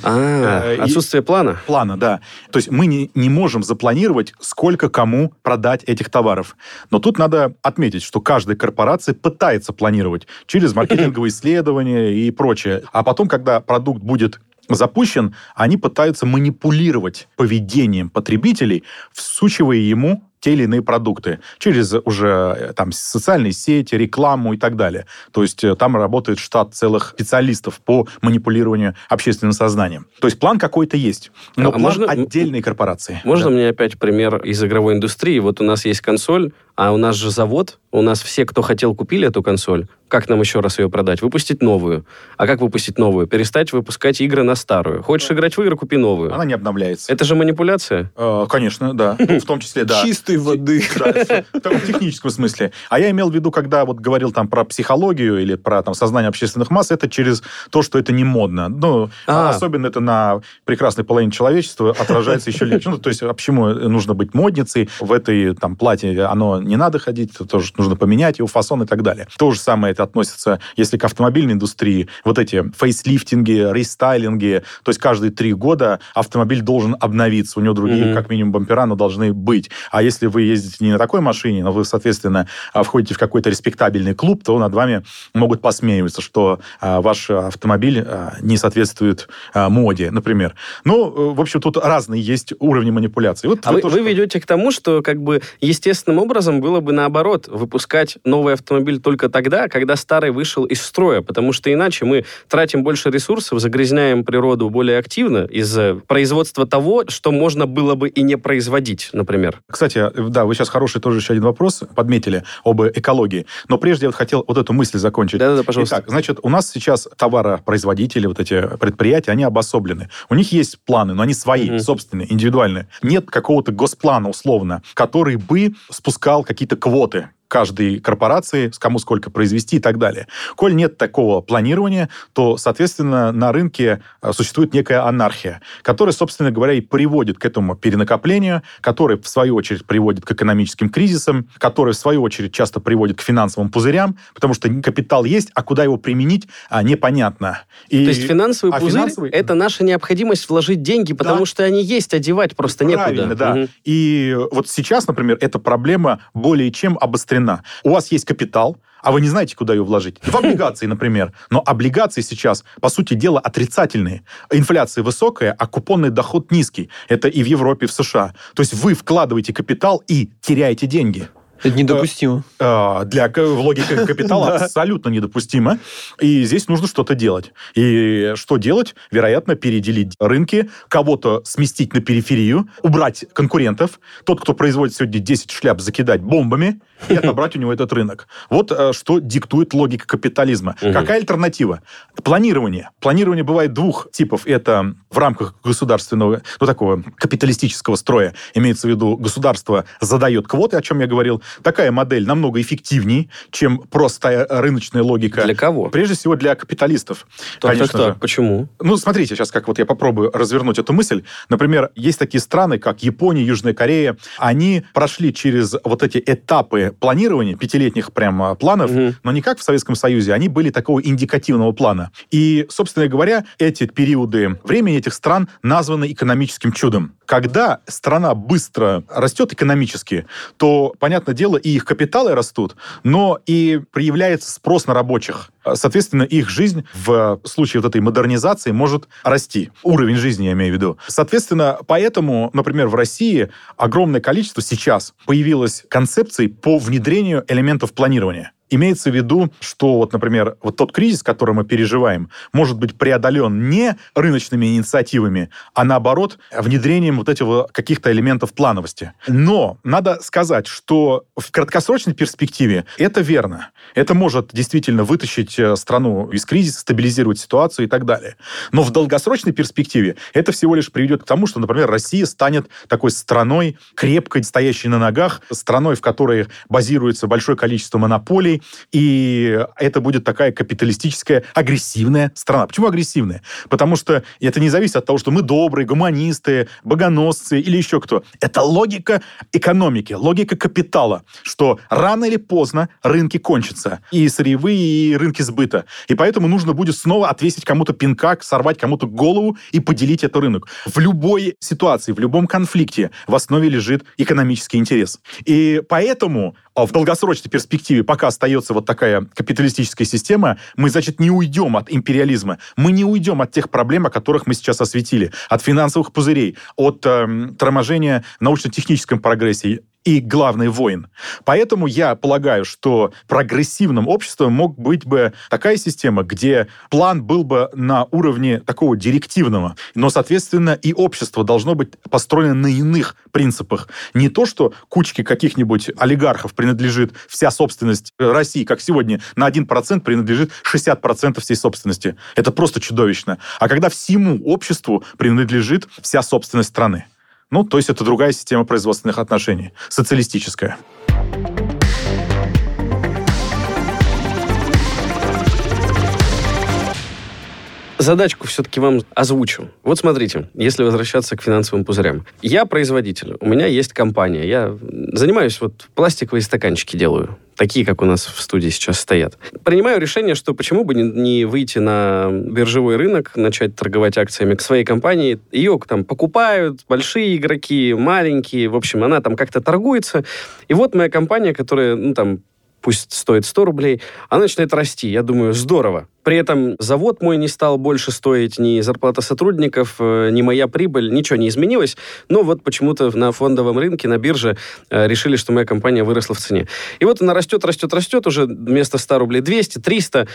Speaker 1: А, э, отсутствие плана?
Speaker 3: Плана, да. То есть мы не, не можем запланировать, сколько кому продать этих товаров. Но тут надо отметить, что каждая корпорация пытается планировать через маркетинговые исследования и прочее. А потом, когда продукт будет запущен, они пытаются манипулировать поведением потребителей, всучивая ему те или иные продукты через уже э, там социальные сети, рекламу и так далее. То есть э, там работает штат целых специалистов по манипулированию общественным сознанием. То есть план какой-то есть, но а план можно, отдельной корпорации.
Speaker 1: Можно да. мне опять пример из игровой индустрии? Вот у нас есть консоль, а у нас же завод, у нас все, кто хотел, купили эту консоль. Как нам еще раз ее продать? Выпустить новую. А как выпустить новую? Перестать выпускать игры на старую. Хочешь играть в игры, купи новую.
Speaker 3: Она не обновляется.
Speaker 1: Это же манипуляция?
Speaker 3: Э, конечно, да. Ну, в том числе, да.
Speaker 2: Чистой воды.
Speaker 3: в техническом смысле. А я имел в виду, когда вот говорил там про психологию или про там сознание общественных масс, это через то, что это не модно. Ну, а. особенно это на прекрасной половине человечества отражается еще легче. Ну, то есть, а почему нужно быть модницей в этой там платье? Оно не надо ходить, это тоже нужно поменять его фасон и так далее. То же самое это относится, если к автомобильной индустрии, вот эти фейслифтинги, рестайлинги, то есть каждые три года автомобиль должен обновиться, у него другие, mm-hmm. как минимум, бампера, но должны быть. А если вы ездите не на такой машине, но вы, соответственно, а, входите в какой-то респектабельный клуб, то над вами могут посмеиваться, что а, ваш автомобиль а, не соответствует а, моде, например. Ну, в общем, тут разные есть уровни манипуляции.
Speaker 1: Вот а вы, вы, вы ведете к тому, что как бы естественным образом было бы наоборот, выпускать новый автомобиль только тогда, когда старый вышел из строя, потому что иначе мы тратим больше ресурсов, загрязняем природу более активно из-за производства того, что можно было бы и не производить, например.
Speaker 3: Кстати, да, вы сейчас хороший тоже еще один вопрос подметили об экологии, но прежде я вот хотел вот эту мысль закончить.
Speaker 1: Да-да-да, пожалуйста.
Speaker 3: Итак, значит, у нас сейчас товаропроизводители, вот эти предприятия, они обособлены. У них есть планы, но они свои, mm собственные, индивидуальные. Нет какого-то госплана, условно, который бы спускал какие-то квоты каждой корпорации, кому сколько произвести и так далее. Коль нет такого планирования, то, соответственно, на рынке э, существует некая анархия, которая, собственно говоря, и приводит к этому перенакоплению, которая, в свою очередь, приводит к экономическим кризисам, которая, в свою очередь, часто приводит к финансовым пузырям, потому что капитал есть, а куда его применить, а, непонятно.
Speaker 1: И... То есть финансовый а пузырь финансовый... – это наша необходимость вложить деньги, потому да. что они есть, одевать просто
Speaker 3: Правильно,
Speaker 1: некуда.
Speaker 3: да. Угу. И вот сейчас, например, эта проблема более чем обострена удовлетворена. У вас есть капитал, а вы не знаете, куда ее вложить. В облигации, например. Но облигации сейчас, по сути дела, отрицательные. Инфляция высокая, а купонный доход низкий. Это и в Европе, и в США. То есть вы вкладываете капитал и теряете деньги.
Speaker 2: Это недопустимо.
Speaker 3: Э, для в логике капитала абсолютно недопустимо. И здесь нужно что-то делать. И что делать? Вероятно, переделить рынки, кого-то сместить на периферию, убрать конкурентов. Тот, кто производит сегодня 10 шляп, закидать бомбами и отобрать у него этот рынок. Вот э, что диктует логика капитализма. Какая альтернатива? Планирование. Планирование бывает двух типов. Это в рамках государственного, ну, такого капиталистического строя. Имеется в виду, государство задает квоты, о чем я говорил, Такая модель намного эффективнее, чем простая рыночная логика.
Speaker 1: Для кого?
Speaker 3: Прежде всего для капиталистов.
Speaker 1: Так, конечно так, так. Же. Почему?
Speaker 3: Ну, смотрите, сейчас как вот я попробую развернуть эту мысль. Например, есть такие страны, как Япония, Южная Корея. Они прошли через вот эти этапы планирования, пятилетних прям планов, угу. но не как в Советском Союзе. Они были такого индикативного плана. И, собственно говоря, эти периоды времени этих стран названы экономическим чудом. Когда страна быстро растет экономически, то, понятное дела, и их капиталы растут, но и проявляется спрос на рабочих. Соответственно, их жизнь в случае вот этой модернизации может расти. Уровень жизни, я имею в виду. Соответственно, поэтому, например, в России огромное количество сейчас появилось концепций по внедрению элементов планирования. Имеется в виду, что, вот, например, вот тот кризис, который мы переживаем, может быть преодолен не рыночными инициативами, а наоборот внедрением вот этих каких-то элементов плановости. Но надо сказать, что в краткосрочной перспективе это верно. Это может действительно вытащить э, страну из кризиса, стабилизировать ситуацию и так далее. Но в долгосрочной перспективе это всего лишь приведет к тому, что, например, Россия станет такой страной, крепкой, стоящей на ногах, страной, в которой базируется большое количество монополий, и это будет такая капиталистическая, агрессивная страна. Почему агрессивная? Потому что это не зависит от того, что мы добрые, гуманисты, богоносцы или еще кто. Это логика экономики, логика капитала, что рано или поздно рынки кончатся, и сырьевые, и рынки сбыта. И поэтому нужно будет снова отвесить кому-то пинка, сорвать кому-то голову и поделить этот рынок. В любой ситуации, в любом конфликте в основе лежит экономический интерес. И поэтому в долгосрочной перспективе, пока остается вот такая капиталистическая система, мы, значит, не уйдем от империализма, мы не уйдем от тех проблем, о которых мы сейчас осветили, от финансовых пузырей, от э, торможения научно-техническом прогрессе, и главный воин. Поэтому я полагаю, что прогрессивным обществом мог быть бы такая система, где план был бы на уровне такого директивного, но, соответственно, и общество должно быть построено на иных принципах. Не то, что кучке каких-нибудь олигархов принадлежит вся собственность России, как сегодня на 1% принадлежит 60% всей собственности. Это просто чудовищно. А когда всему обществу принадлежит вся собственность страны. Ну, то есть это другая система производственных отношений, социалистическая.
Speaker 1: Задачку все-таки вам озвучу. Вот смотрите, если возвращаться к финансовым пузырям. Я производитель, у меня есть компания, я занимаюсь вот пластиковые стаканчики делаю такие, как у нас в студии сейчас стоят. Принимаю решение, что почему бы не, не выйти на биржевой рынок, начать торговать акциями к своей компании. Ее там покупают большие игроки, маленькие. В общем, она там как-то торгуется. И вот моя компания, которая, ну, там, пусть стоит 100 рублей, она начинает расти. Я думаю, здорово. При этом завод мой не стал больше стоить, ни зарплата сотрудников, э, ни моя прибыль, ничего не изменилось. Но вот почему-то на фондовом рынке, на бирже э, решили, что моя компания выросла в цене. И вот она растет, растет, растет, уже вместо 100 рублей 200, 300.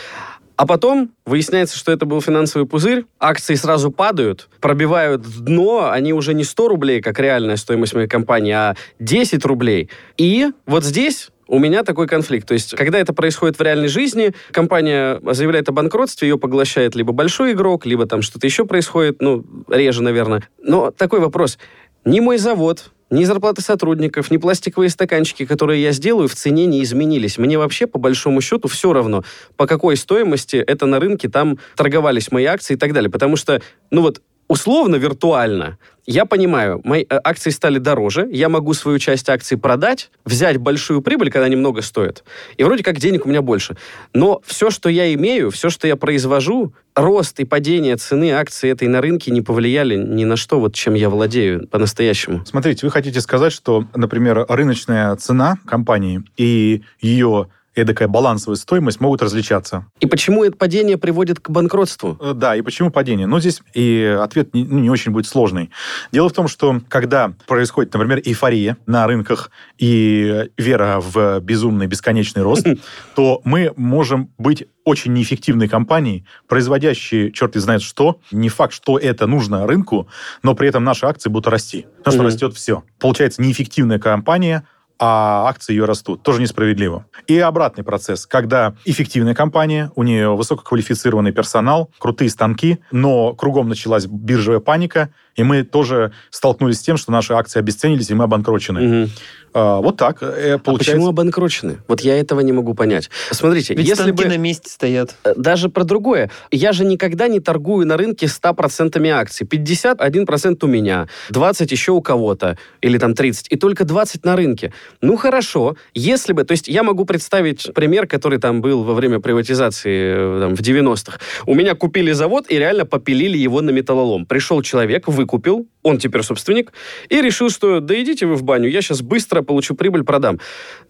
Speaker 1: А потом выясняется, что это был финансовый пузырь, акции сразу падают, пробивают дно, они уже не 100 рублей, как реальная стоимость моей компании, а 10 рублей. И вот здесь у меня такой конфликт. То есть, когда это происходит в реальной жизни, компания заявляет о банкротстве, ее поглощает либо большой игрок, либо там что-то еще происходит, ну, реже, наверное. Но такой вопрос. Ни мой завод, ни зарплаты сотрудников, ни пластиковые стаканчики, которые я сделаю, в цене не изменились. Мне вообще, по большому счету, все равно, по какой стоимости это на рынке там торговались мои акции и так далее. Потому что, ну вот, условно, виртуально, я понимаю, мои э, акции стали дороже, я могу свою часть акций продать, взять большую прибыль, когда они много стоят, и вроде как денег у меня больше. Но все, что я имею, все, что я произвожу, рост и падение цены акций этой на рынке не повлияли ни на что, вот чем я владею по-настоящему.
Speaker 3: Смотрите, вы хотите сказать, что, например, рыночная цена компании и ее эдакая балансовая стоимость могут различаться.
Speaker 1: И почему это падение приводит к банкротству?
Speaker 3: Э, да, и почему падение? Ну, здесь и ответ не, ну, не очень будет сложный. Дело в том, что когда происходит, например, эйфория на рынках и вера в безумный бесконечный рост, то мы можем быть очень неэффективной компанией, производящей черт и знает что. Не факт, что это нужно рынку, но при этом наши акции будут расти. Потому что растет все. Получается, неэффективная компания – а акции ее растут. Тоже несправедливо. И обратный процесс, когда эффективная компания, у нее высококвалифицированный персонал, крутые станки, но кругом началась биржевая паника, и мы тоже столкнулись с тем, что наши акции обесценились, и мы обанкрочены. Угу. А, вот так э, получается. А
Speaker 1: почему обанкрочены? Вот я этого не могу понять. Смотрите,
Speaker 2: Ведь
Speaker 1: если бы...
Speaker 2: на месте стоят.
Speaker 1: Э, даже про другое. Я же никогда не торгую на рынке 100% акций. 51% у меня, 20 еще у кого-то, или там 30, и только 20 на рынке. Ну, хорошо. Если бы... То есть я могу представить пример, который там был во время приватизации э, там, в 90-х. У меня купили завод и реально попилили его на металлолом. Пришел человек, выкупил, он теперь собственник, и решил, что да идите вы в баню, я сейчас быстро получу прибыль, продам.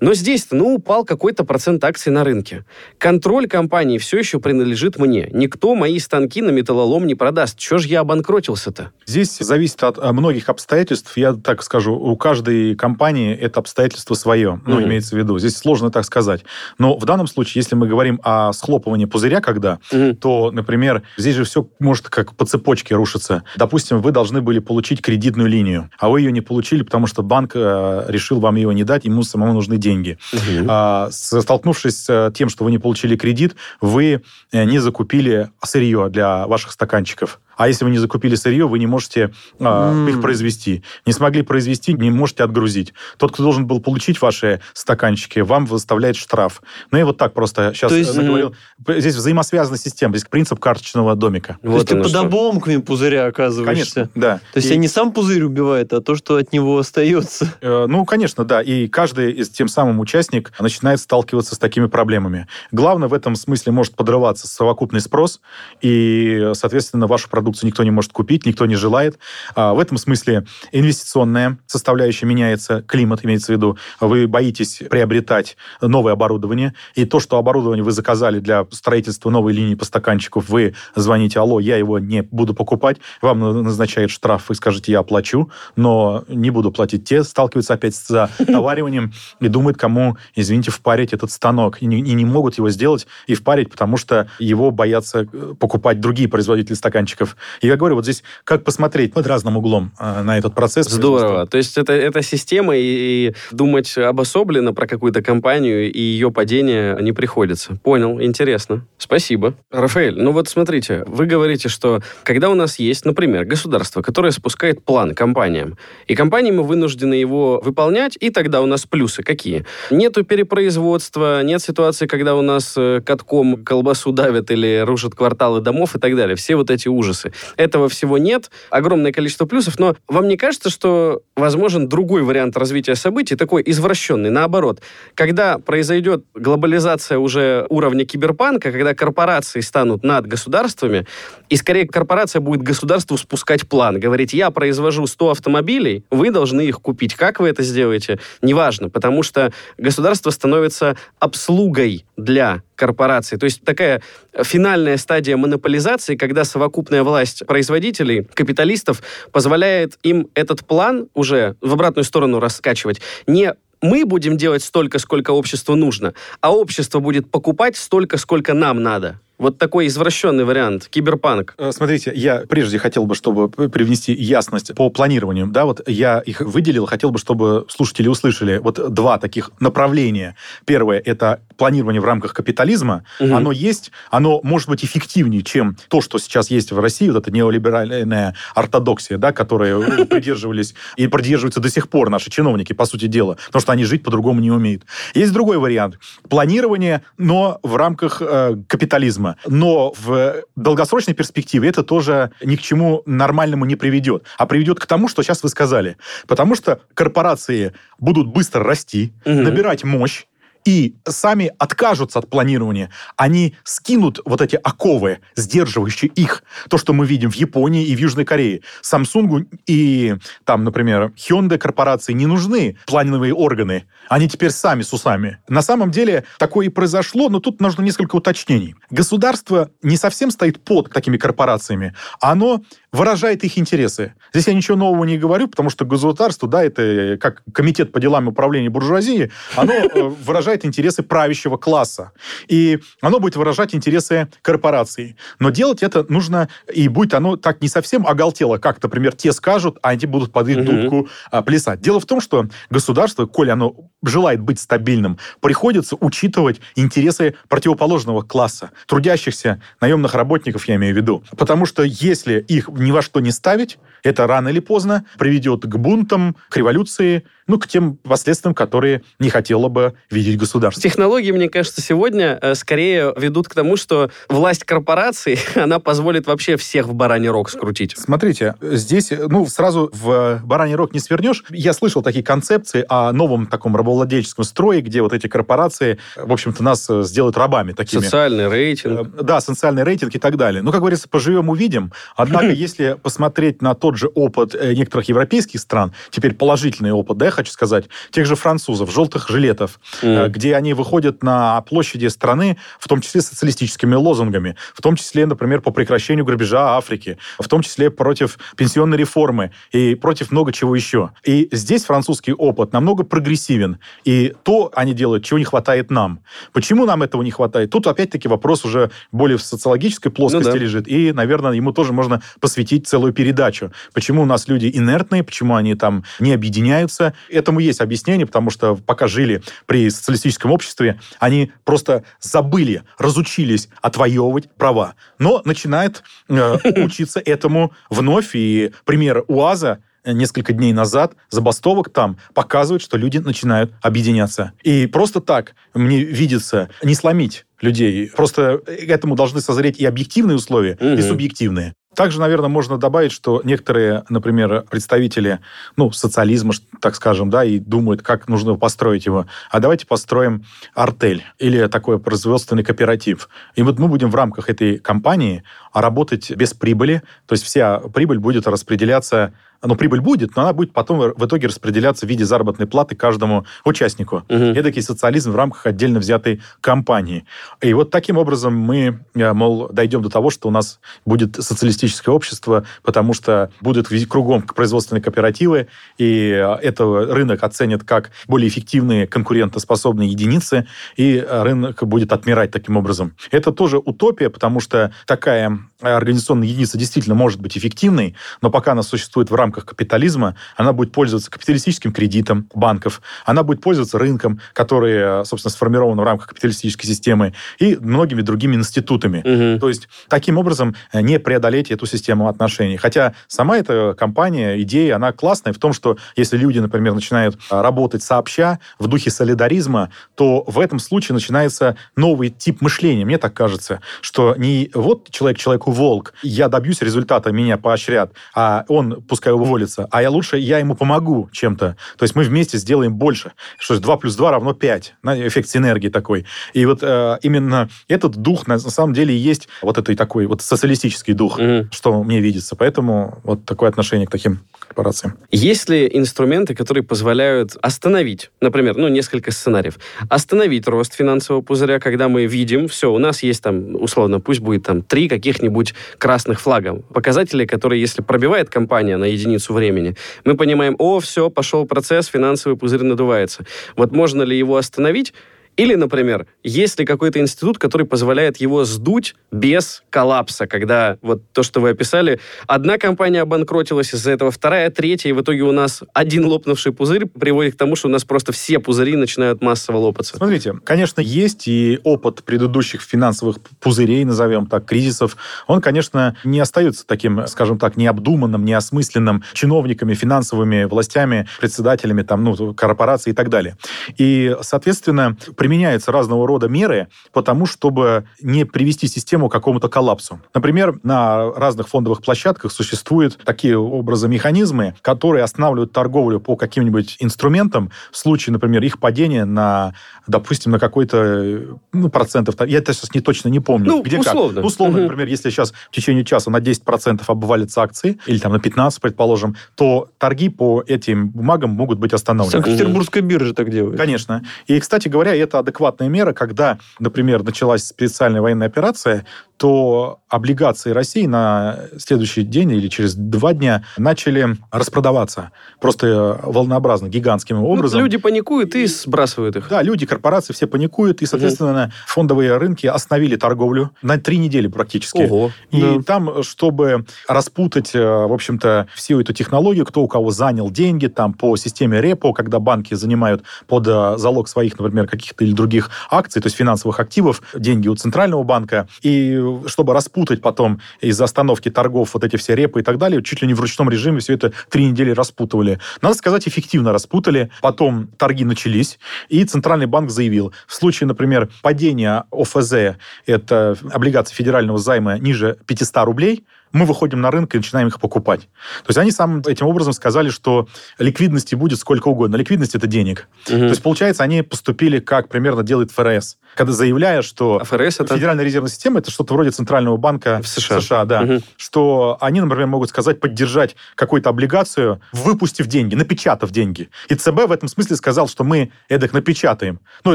Speaker 1: Но здесь-то, ну, упал какой-то процент акций на рынке. Контроль компании все еще принадлежит мне. Никто мои станки на металлолом не продаст. Чего же я обанкротился-то?
Speaker 3: Здесь зависит от многих обстоятельств. Я так скажу, у каждой компании это обстоятельство свое, ну, mm-hmm. имеется в виду. Здесь сложно так сказать. Но в данном случае, если мы говорим о схлопывании пузыря, когда, mm-hmm. то, например, здесь же все может как по цепочке рушиться. Допустим, вы должны были получить кредитную линию, а вы ее не получили, потому что банк э, решил вам ее не дать, ему самому нужны деньги. Угу. А, столкнувшись с э, тем, что вы не получили кредит, вы э, не закупили сырье для ваших стаканчиков. А если вы не закупили сырье, вы не можете а, mm. их произвести. Не смогли произвести, не можете отгрузить. Тот, кто должен был получить ваши стаканчики, вам выставляет штраф. Ну и вот так просто сейчас То есть, заговорил. Mm. Здесь взаимосвязанная система, здесь принцип карточного домика.
Speaker 2: То есть ты под обломками пузыря оказываешься.
Speaker 3: Конечно, да.
Speaker 2: То есть и... не сам пузырь убивает, а то, что от него остается.
Speaker 3: Э, ну, конечно, да. И каждый из тем самым участник начинает сталкиваться с такими проблемами. Главное в этом смысле может подрываться совокупный спрос, и, соответственно, вашу продукцию продукцию никто не может купить, никто не желает. А в этом смысле инвестиционная составляющая меняется, климат имеется в виду. Вы боитесь приобретать новое оборудование, и то, что оборудование вы заказали для строительства новой линии по стаканчику, вы звоните, алло, я его не буду покупать, вам назначают штраф, вы скажете, я оплачу, но не буду платить. Те сталкиваются опять с завариванием и думают, кому, извините, впарить этот станок. И не, и не могут его сделать и впарить, потому что его боятся э, покупать другие производители стаканчиков. И я говорю, вот здесь как посмотреть под разным углом э, на этот процесс.
Speaker 1: Здорово. То есть это, это система, и, и думать обособленно про какую-то компанию и ее падение не приходится. Понял, интересно. Спасибо. Рафаэль, ну вот смотрите, вы говорите, что когда у нас есть, например, государство, которое спускает план компаниям, и компании мы вынуждены его выполнять, и тогда у нас плюсы какие? Нету перепроизводства, нет ситуации, когда у нас э, катком колбасу давят или рушат кварталы домов и так далее. Все вот эти ужасы минусы. Этого всего нет, огромное количество плюсов, но вам не кажется, что возможен другой вариант развития событий, такой извращенный, наоборот, когда произойдет глобализация уже уровня киберпанка, когда корпорации станут над государствами, и скорее корпорация будет государству спускать план, говорить, я произвожу 100 автомобилей, вы должны их купить. Как вы это сделаете? Неважно, потому что государство становится обслугой для корпорации. То есть такая финальная стадия монополизации, когда совокупная власть производителей, капиталистов, позволяет им этот план уже в обратную сторону раскачивать. Не мы будем делать столько, сколько обществу нужно, а общество будет покупать столько, сколько нам надо. Вот такой извращенный вариант, киберпанк.
Speaker 3: Э, смотрите, я прежде хотел бы, чтобы привнести ясность по планированию. Да, вот я их выделил, хотел бы, чтобы слушатели услышали вот два таких направления. Первое – это планирование в рамках капитализма. Угу. Оно есть, оно может быть эффективнее, чем то, что сейчас есть в России, вот эта неолиберальная ортодоксия, да, которой придерживались и придерживаются до сих пор наши чиновники, по сути дела, потому что они жить по-другому не умеют. Есть другой вариант. Планирование, но в рамках э, капитализма туризма. Но в долгосрочной перспективе это тоже ни к чему нормальному не приведет, а приведет к тому, что сейчас вы сказали. Потому что корпорации будут быстро расти, угу. набирать мощь, и сами откажутся от планирования. Они скинут вот эти оковы, сдерживающие их. То, что мы видим в Японии и в Южной Корее. Samsung и, там, например, Hyundai корпорации не нужны плановые органы. Они теперь сами с усами. На самом деле такое и произошло, но тут нужно несколько уточнений. Государство не совсем стоит под такими корпорациями. Оно выражает их интересы. Здесь я ничего нового не говорю, потому что государство, да, это как комитет по делам управления буржуазией, оно э, выражает интересы правящего класса. И оно будет выражать интересы корпораций. Но делать это нужно, и будет оно так не совсем оголтело, как, например, те скажут, а они будут под их дудку а, плясать. Дело в том, что государство, коли оно желает быть стабильным, приходится учитывать интересы противоположного класса, трудящихся наемных работников, я имею в виду. Потому что если их ни во что не ставить, это рано или поздно приведет к бунтам, к революции, ну, к тем последствиям, которые не хотело бы видеть государство.
Speaker 1: Технологии, мне кажется, сегодня э, скорее ведут к тому, что власть корпораций, она позволит вообще всех в бараний рог скрутить.
Speaker 3: Смотрите, здесь, ну, сразу в бараний рог не свернешь. Я слышал такие концепции о новом таком рабовладельческом строе, где вот эти корпорации, в общем-то, нас э, сделают рабами такими.
Speaker 1: Социальный рейтинг.
Speaker 3: Э, Да, социальный рейтинг и так далее. Ну, как говорится, поживем, увидим. Однако, если посмотреть на тот же опыт э, некоторых европейских стран, теперь положительный опыт, да, хочу сказать, тех же французов, желтых жилетов,
Speaker 1: Мгм.
Speaker 3: где они выходят на площади страны, в том числе социалистическими лозунгами, в том числе, например, по прекращению грабежа Африки, в том числе против пенсионной реформы и против много чего еще. И здесь французский опыт намного прогрессивен. И то они делают, чего не хватает нам. Почему нам этого не хватает? Тут опять-таки вопрос уже более в социологической плоскости
Speaker 1: Ну да.
Speaker 3: лежит. И, наверное, ему тоже можно посвятить целую передачу. Почему у нас люди инертные, почему они там не объединяются. Этому есть объяснение, потому что пока жили при социалистическом обществе, они просто забыли, разучились отвоевывать права. Но начинает э, учиться этому вновь. И пример УАЗа э, несколько дней назад, забастовок там, показывает, что люди начинают объединяться. И просто так мне видится не сломить людей. Просто к этому должны созреть и объективные условия, и
Speaker 1: Мгм.
Speaker 3: субъективные. Также, наверное, можно добавить, что некоторые, например, представители ну, социализма, так скажем, да, и думают, как нужно построить его. А давайте построим артель или такой производственный кооператив. И вот мы будем в рамках этой компании работать без прибыли, то есть вся прибыль будет распределяться ну, прибыль будет, но она будет потом в итоге распределяться в виде заработной платы каждому участнику.
Speaker 1: Мгм.
Speaker 3: Эдакий социализм в рамках отдельно взятой компании. И вот таким образом мы, э, мол, дойдем до того, что у нас будет социалистическое общество, потому что будут кругом производственные кооперативы, и э, это рынок оценит как более эффективные конкурентоспособные единицы, и э, рынок будет отмирать таким образом. Это тоже утопия, потому что такая организационная единица действительно может быть эффективной, но пока она существует в рамках капитализма, она будет пользоваться капиталистическим кредитом банков, она будет пользоваться рынком, который, э, собственно, сформирован в рамках капиталистической системы, и многими другими институтами.
Speaker 1: Мгм.
Speaker 3: То есть, таким образом, э, не преодолеть эту систему отношений. Хотя сама эта компания, идея, она классная в том, что если люди, например, начинают а, работать сообща в духе солидаризма, то в этом случае начинается новый тип мышления. Мне так кажется, что не вот человек человеку волк, я добьюсь результата, меня поощрят, а он пускай уволится, а я лучше, я ему помогу чем-то. То есть мы вместе сделаем больше. Что есть 2 плюс 2 равно 5. Эффект синергии такой. И вот э, именно этот дух на, на самом деле есть вот этой такой вот социалистический дух,
Speaker 1: Мгм.
Speaker 3: что мне видится. Поэтому вот такое отношение к таким корпорациям.
Speaker 1: Есть ли инструменты, которые позволяют остановить, например, ну, несколько сценариев, остановить рост финансового пузыря, когда мы видим, все, у нас есть там, условно, пусть будет там три каких-нибудь красных флага, показатели, которые, если пробивает компания на единицу времени, мы понимаем, о, все, пошел процесс, финансовый пузырь надувается. Вот можно ли его остановить? Или, например, есть ли какой-то институт, который позволяет его сдуть без коллапса, когда вот то, что вы описали, одна компания обанкротилась из-за этого, вторая, третья, и в итоге у нас один лопнувший пузырь приводит к тому, что у нас просто все пузыри начинают массово лопаться.
Speaker 3: Смотрите, конечно, есть и опыт предыдущих финансовых пузырей, назовем так, кризисов. Он, конечно, не остается таким, скажем так, необдуманным, неосмысленным чиновниками, финансовыми властями, председателями там, ну, корпораций и так далее. И, соответственно, применяются разного рода меры по тому, чтобы не привести систему к какому-то коллапсу. Например, на разных фондовых площадках существуют такие образы механизмы, которые останавливают торговлю по каким-нибудь инструментам в случае, например, их падения на, допустим, на какой-то ну, процентов. Я это сейчас не точно не помню.
Speaker 1: Ну,
Speaker 3: где
Speaker 1: условно.
Speaker 3: Как. Условно,
Speaker 1: Мгм.
Speaker 3: например, если сейчас в течение часа на 10% обвалятся акции, или там на 15%, предположим, то торги по этим бумагам могут быть остановлены.
Speaker 2: Санкт-Петербургская биржа так делает.
Speaker 3: Конечно. И, кстати говоря, это адекватная мера, когда, например, началась специальная военная операция, то облигации России на следующий день или через два дня начали распродаваться. Просто волнообразно, гигантским
Speaker 1: Ну,
Speaker 3: образом.
Speaker 1: люди паникуют и сбрасывают их.
Speaker 3: Да, люди, корпорации все паникуют, и, соответственно, фондовые рынки остановили торговлю на три недели практически.
Speaker 1: Ого.
Speaker 3: И
Speaker 2: Да.
Speaker 3: там, чтобы распутать, э, в общем-то, всю эту технологию, кто у кого занял деньги, там по системе репо, когда банки занимают под э, залог своих, например, каких-то или других акций, то есть финансовых активов, деньги у Центрального банка. И чтобы распутать потом из-за остановки торгов вот эти все репы и так далее, чуть ли не в ручном режиме все это три недели распутывали. Надо сказать, эффективно распутали. Потом торги начались, и Центральный банк заявил, в случае, например, падения ОФЗ, это облигации федерального займа ниже 500 рублей, мы выходим на рынок и начинаем их покупать. То есть они самым этим образом сказали, что ликвидности будет сколько угодно. Ликвидность – это денег. Угу. То есть, получается, они поступили, как примерно делает ФРС. Когда заявляя, что
Speaker 1: а ФРС это...
Speaker 3: Федеральная резервная система – это что-то вроде Центрального банка
Speaker 1: в США.
Speaker 3: США да, угу. что они, например, могут сказать, поддержать какую-то облигацию, выпустив деньги, напечатав деньги. И ЦБ в этом смысле сказал, что мы эдак напечатаем. Ну,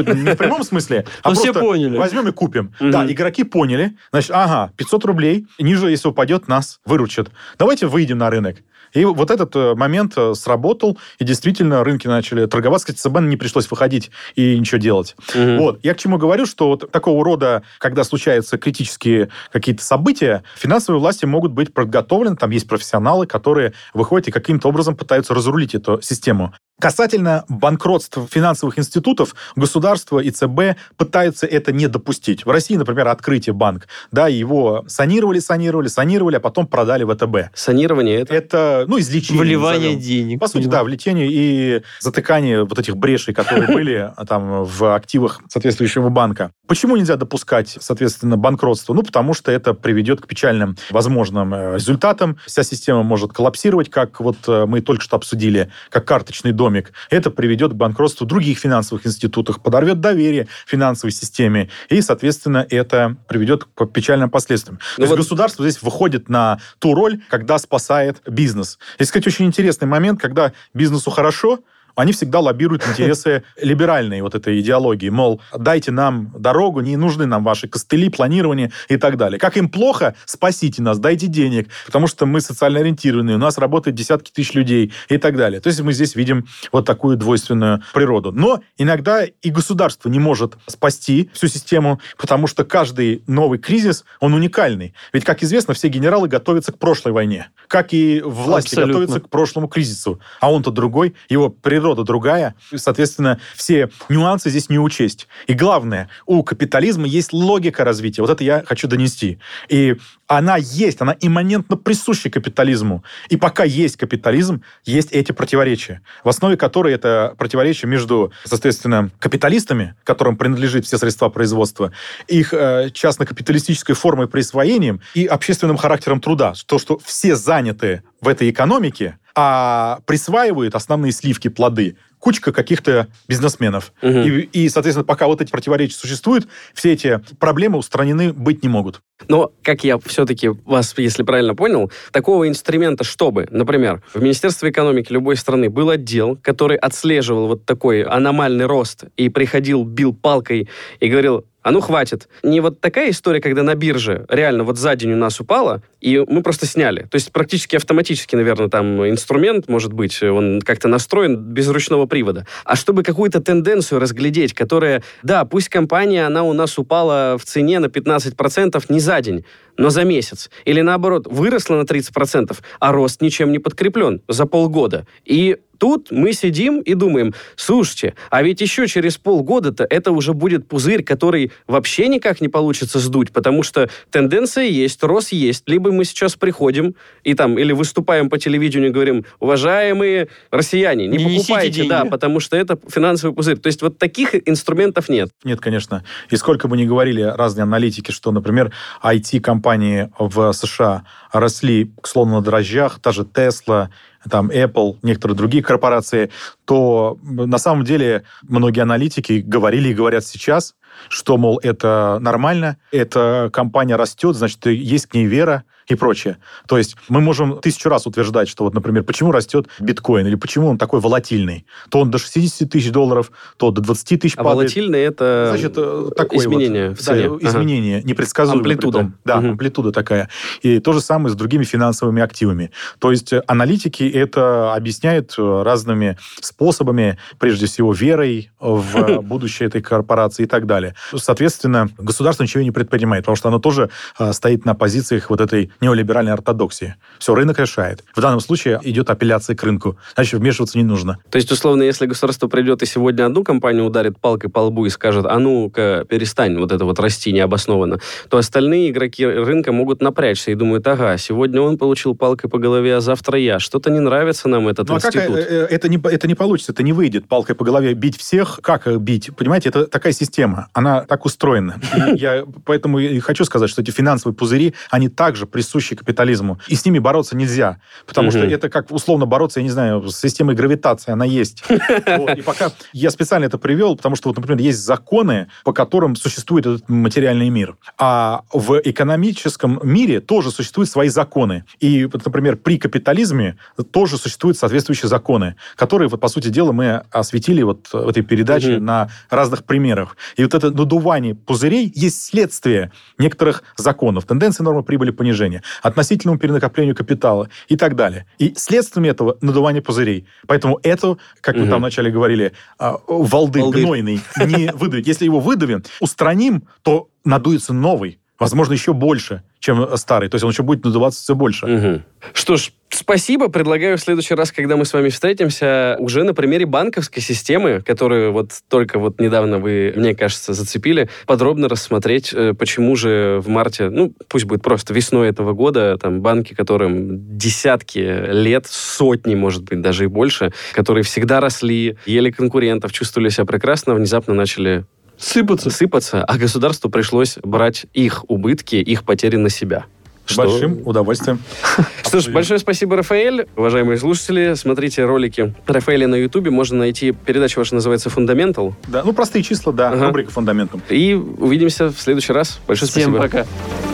Speaker 3: не в прямом смысле, а просто возьмем и купим. Да, игроки поняли. Значит, ага, 500 рублей, ниже, если упадет, нас выручат. Давайте выйдем на рынок. И вот этот э, момент э, сработал, и действительно рынки начали торговаться. Кстати, ЦБ не пришлось выходить и ничего делать. Угу. Вот. Я к чему говорю, что вот такого рода, когда случаются критические какие-то события, финансовые власти могут быть подготовлены, там есть профессионалы, которые выходят и каким-то образом пытаются разрулить эту систему. Касательно банкротства финансовых институтов, государство и ЦБ пытаются это не допустить. В России, например, открытие банк, да, его санировали, санировали, санировали, а потом продали ВТБ.
Speaker 1: Санирование это?
Speaker 3: Это, ну, излечение.
Speaker 2: Вливание назовем. денег.
Speaker 3: По сути, да, влечение и затыкание вот этих брешей, которые были там в активах соответствующего банка. Почему нельзя допускать, соответственно, банкротство? Ну, потому что это приведет к печальным возможным э, результатам. Вся система может коллапсировать, как вот э, мы только что обсудили, как карточный домик домик. Это приведет к банкротству других финансовых институтов, подорвет доверие финансовой системе, и, соответственно, это приведет к печальным последствиям. Но То вот... есть государство здесь выходит на ту роль, когда спасает бизнес. Здесь, кстати, очень интересный момент, когда бизнесу хорошо, они всегда лоббируют интересы либеральной вот этой идеологии. Мол, дайте нам дорогу, не нужны нам ваши костыли, планирование и так далее. Как им плохо, спасите нас, дайте денег, потому что мы социально ориентированные, у нас работают десятки тысяч людей и так далее. То есть мы здесь видим вот такую двойственную природу. Но иногда и государство не может спасти всю систему, потому что каждый новый кризис, он уникальный. Ведь, как известно, все генералы готовятся к прошлой войне, как и власти Абсолютно. готовятся к прошлому кризису. А он-то другой, его природа природа другая, и, соответственно, все нюансы здесь не учесть. И главное, у капитализма есть логика развития. Вот это я хочу донести. И она есть, она имманентно присуща капитализму. И пока есть капитализм, есть эти противоречия, в основе которой это противоречие между, соответственно, капиталистами, которым принадлежит все средства производства, их э, частно-капиталистической формой присвоением и общественным характером труда. То, что все заняты в этой экономике, а присваивают основные сливки, плоды кучка каких-то бизнесменов. Угу. И, и, соответственно, пока вот эти противоречия существуют, все эти проблемы устранены быть не могут.
Speaker 1: Но, как я все-таки вас, если правильно понял, такого инструмента, чтобы, например, в Министерстве экономики любой страны был отдел, который отслеживал вот такой аномальный рост и приходил, бил палкой и говорил, а ну хватит. Не вот такая история, когда на бирже реально вот за день у нас упало, и мы просто сняли. То есть практически автоматически, наверное, там инструмент, может быть, он как-то настроен без ручного привода. А чтобы какую-то тенденцию разглядеть, которая, да, пусть компания, она у нас упала в цене на 15% не за день, но за месяц. Или наоборот, выросла на 30%, а рост ничем не подкреплен за полгода. И тут мы сидим и думаем, слушайте, а ведь еще через полгода-то это уже будет пузырь, который вообще никак не получится сдуть, потому что тенденция есть, рост есть. Либо мы сейчас приходим и там, или выступаем по телевидению и говорим, уважаемые россияне, не, не покупайте, да, потому что это финансовый пузырь. То есть вот таких инструментов нет.
Speaker 3: Нет, конечно. И сколько бы ни говорили разные аналитики, что, например, IT-компании в США росли, словно на дрожжах, та же Tesla, там Apple, некоторые другие корпорации, то на самом деле многие аналитики говорили и говорят сейчас, что, мол, это нормально, эта компания растет, значит, есть к ней вера, и прочее. То есть мы можем тысячу раз утверждать, что вот, например, почему растет биткоин или почему он такой волатильный. То он до 60 тысяч долларов, то до 20 тысяч
Speaker 1: а волатильный это
Speaker 3: Значит, э, такое
Speaker 1: изменение вот, в цене.
Speaker 3: Да, изменение, ага. непредсказуемое.
Speaker 1: Амплитуда. Притом.
Speaker 3: Да, угу. амплитуда такая. И то же самое с другими финансовыми активами. То есть э, аналитики это объясняют э, разными способами, прежде всего верой в будущее этой корпорации и так далее. Соответственно, государство ничего не предпринимает, потому что оно тоже стоит на позициях вот этой неолиберальной ортодоксии. Все, рынок решает. В данном случае идет апелляция к рынку. Значит, вмешиваться не нужно.
Speaker 1: То есть, условно, если государство придет и сегодня одну компанию ударит палкой по лбу и скажет, а ну-ка, перестань вот это вот расти необоснованно, то остальные игроки рынка могут напрячься и думают, ага, сегодня он получил палкой по голове, а завтра я. Что-то не нравится нам этот
Speaker 3: ну,
Speaker 1: институт.
Speaker 3: А как, э, это, не, это не получится, это не выйдет палкой по голове бить всех. Как бить? Понимаете, это такая система. Она так устроена. Я поэтому и хочу сказать, что эти финансовые пузыри, они также присущи капитализму. И с ними бороться нельзя. Потому что это как условно бороться, я не знаю, с системой гравитации. Она есть. И пока я специально это привел, потому что, вот, например, есть законы, по которым существует этот материальный мир. А в экономическом мире тоже существуют свои законы. И, например, при капитализме тоже существуют соответствующие законы, которые, вот, по сути дела, мы осветили вот в этой передаче угу. на разных примерах. И вот это надувание пузырей есть следствие некоторых законов, тенденции нормы прибыли понижения, относительному перенакоплению капитала и так далее. И следствием этого надувание пузырей. Поэтому это, как угу. мы там вначале говорили, а, волдырь. гнойный не выдавить. Если его выдавим, устраним, то надуется новый, возможно, еще больше чем старый. То есть он еще будет надуваться все больше.
Speaker 1: Угу. Что ж, спасибо. Предлагаю в следующий раз, когда мы с вами встретимся, уже на примере банковской системы, которую вот только вот недавно вы, мне кажется, зацепили, подробно рассмотреть, э, почему же в марте, ну, пусть будет просто весной этого года, там, банки, которым десятки лет, сотни, может быть, даже и больше, которые всегда росли, ели конкурентов, чувствовали себя прекрасно, внезапно начали
Speaker 2: Сыпаться.
Speaker 1: Сыпаться, а государству пришлось брать их убытки, их потери на себя.
Speaker 3: С что... большим удовольствием.
Speaker 1: Что ж, большое спасибо, Рафаэль. Уважаемые слушатели, смотрите ролики Рафаэля на Ютубе. Можно найти, передача ваша называется «Фундаментал».
Speaker 3: Да, ну простые числа, да, ага. рубрика «Фундаментум».
Speaker 1: И увидимся в следующий раз. Большое
Speaker 2: Всем
Speaker 1: спасибо.
Speaker 2: пока.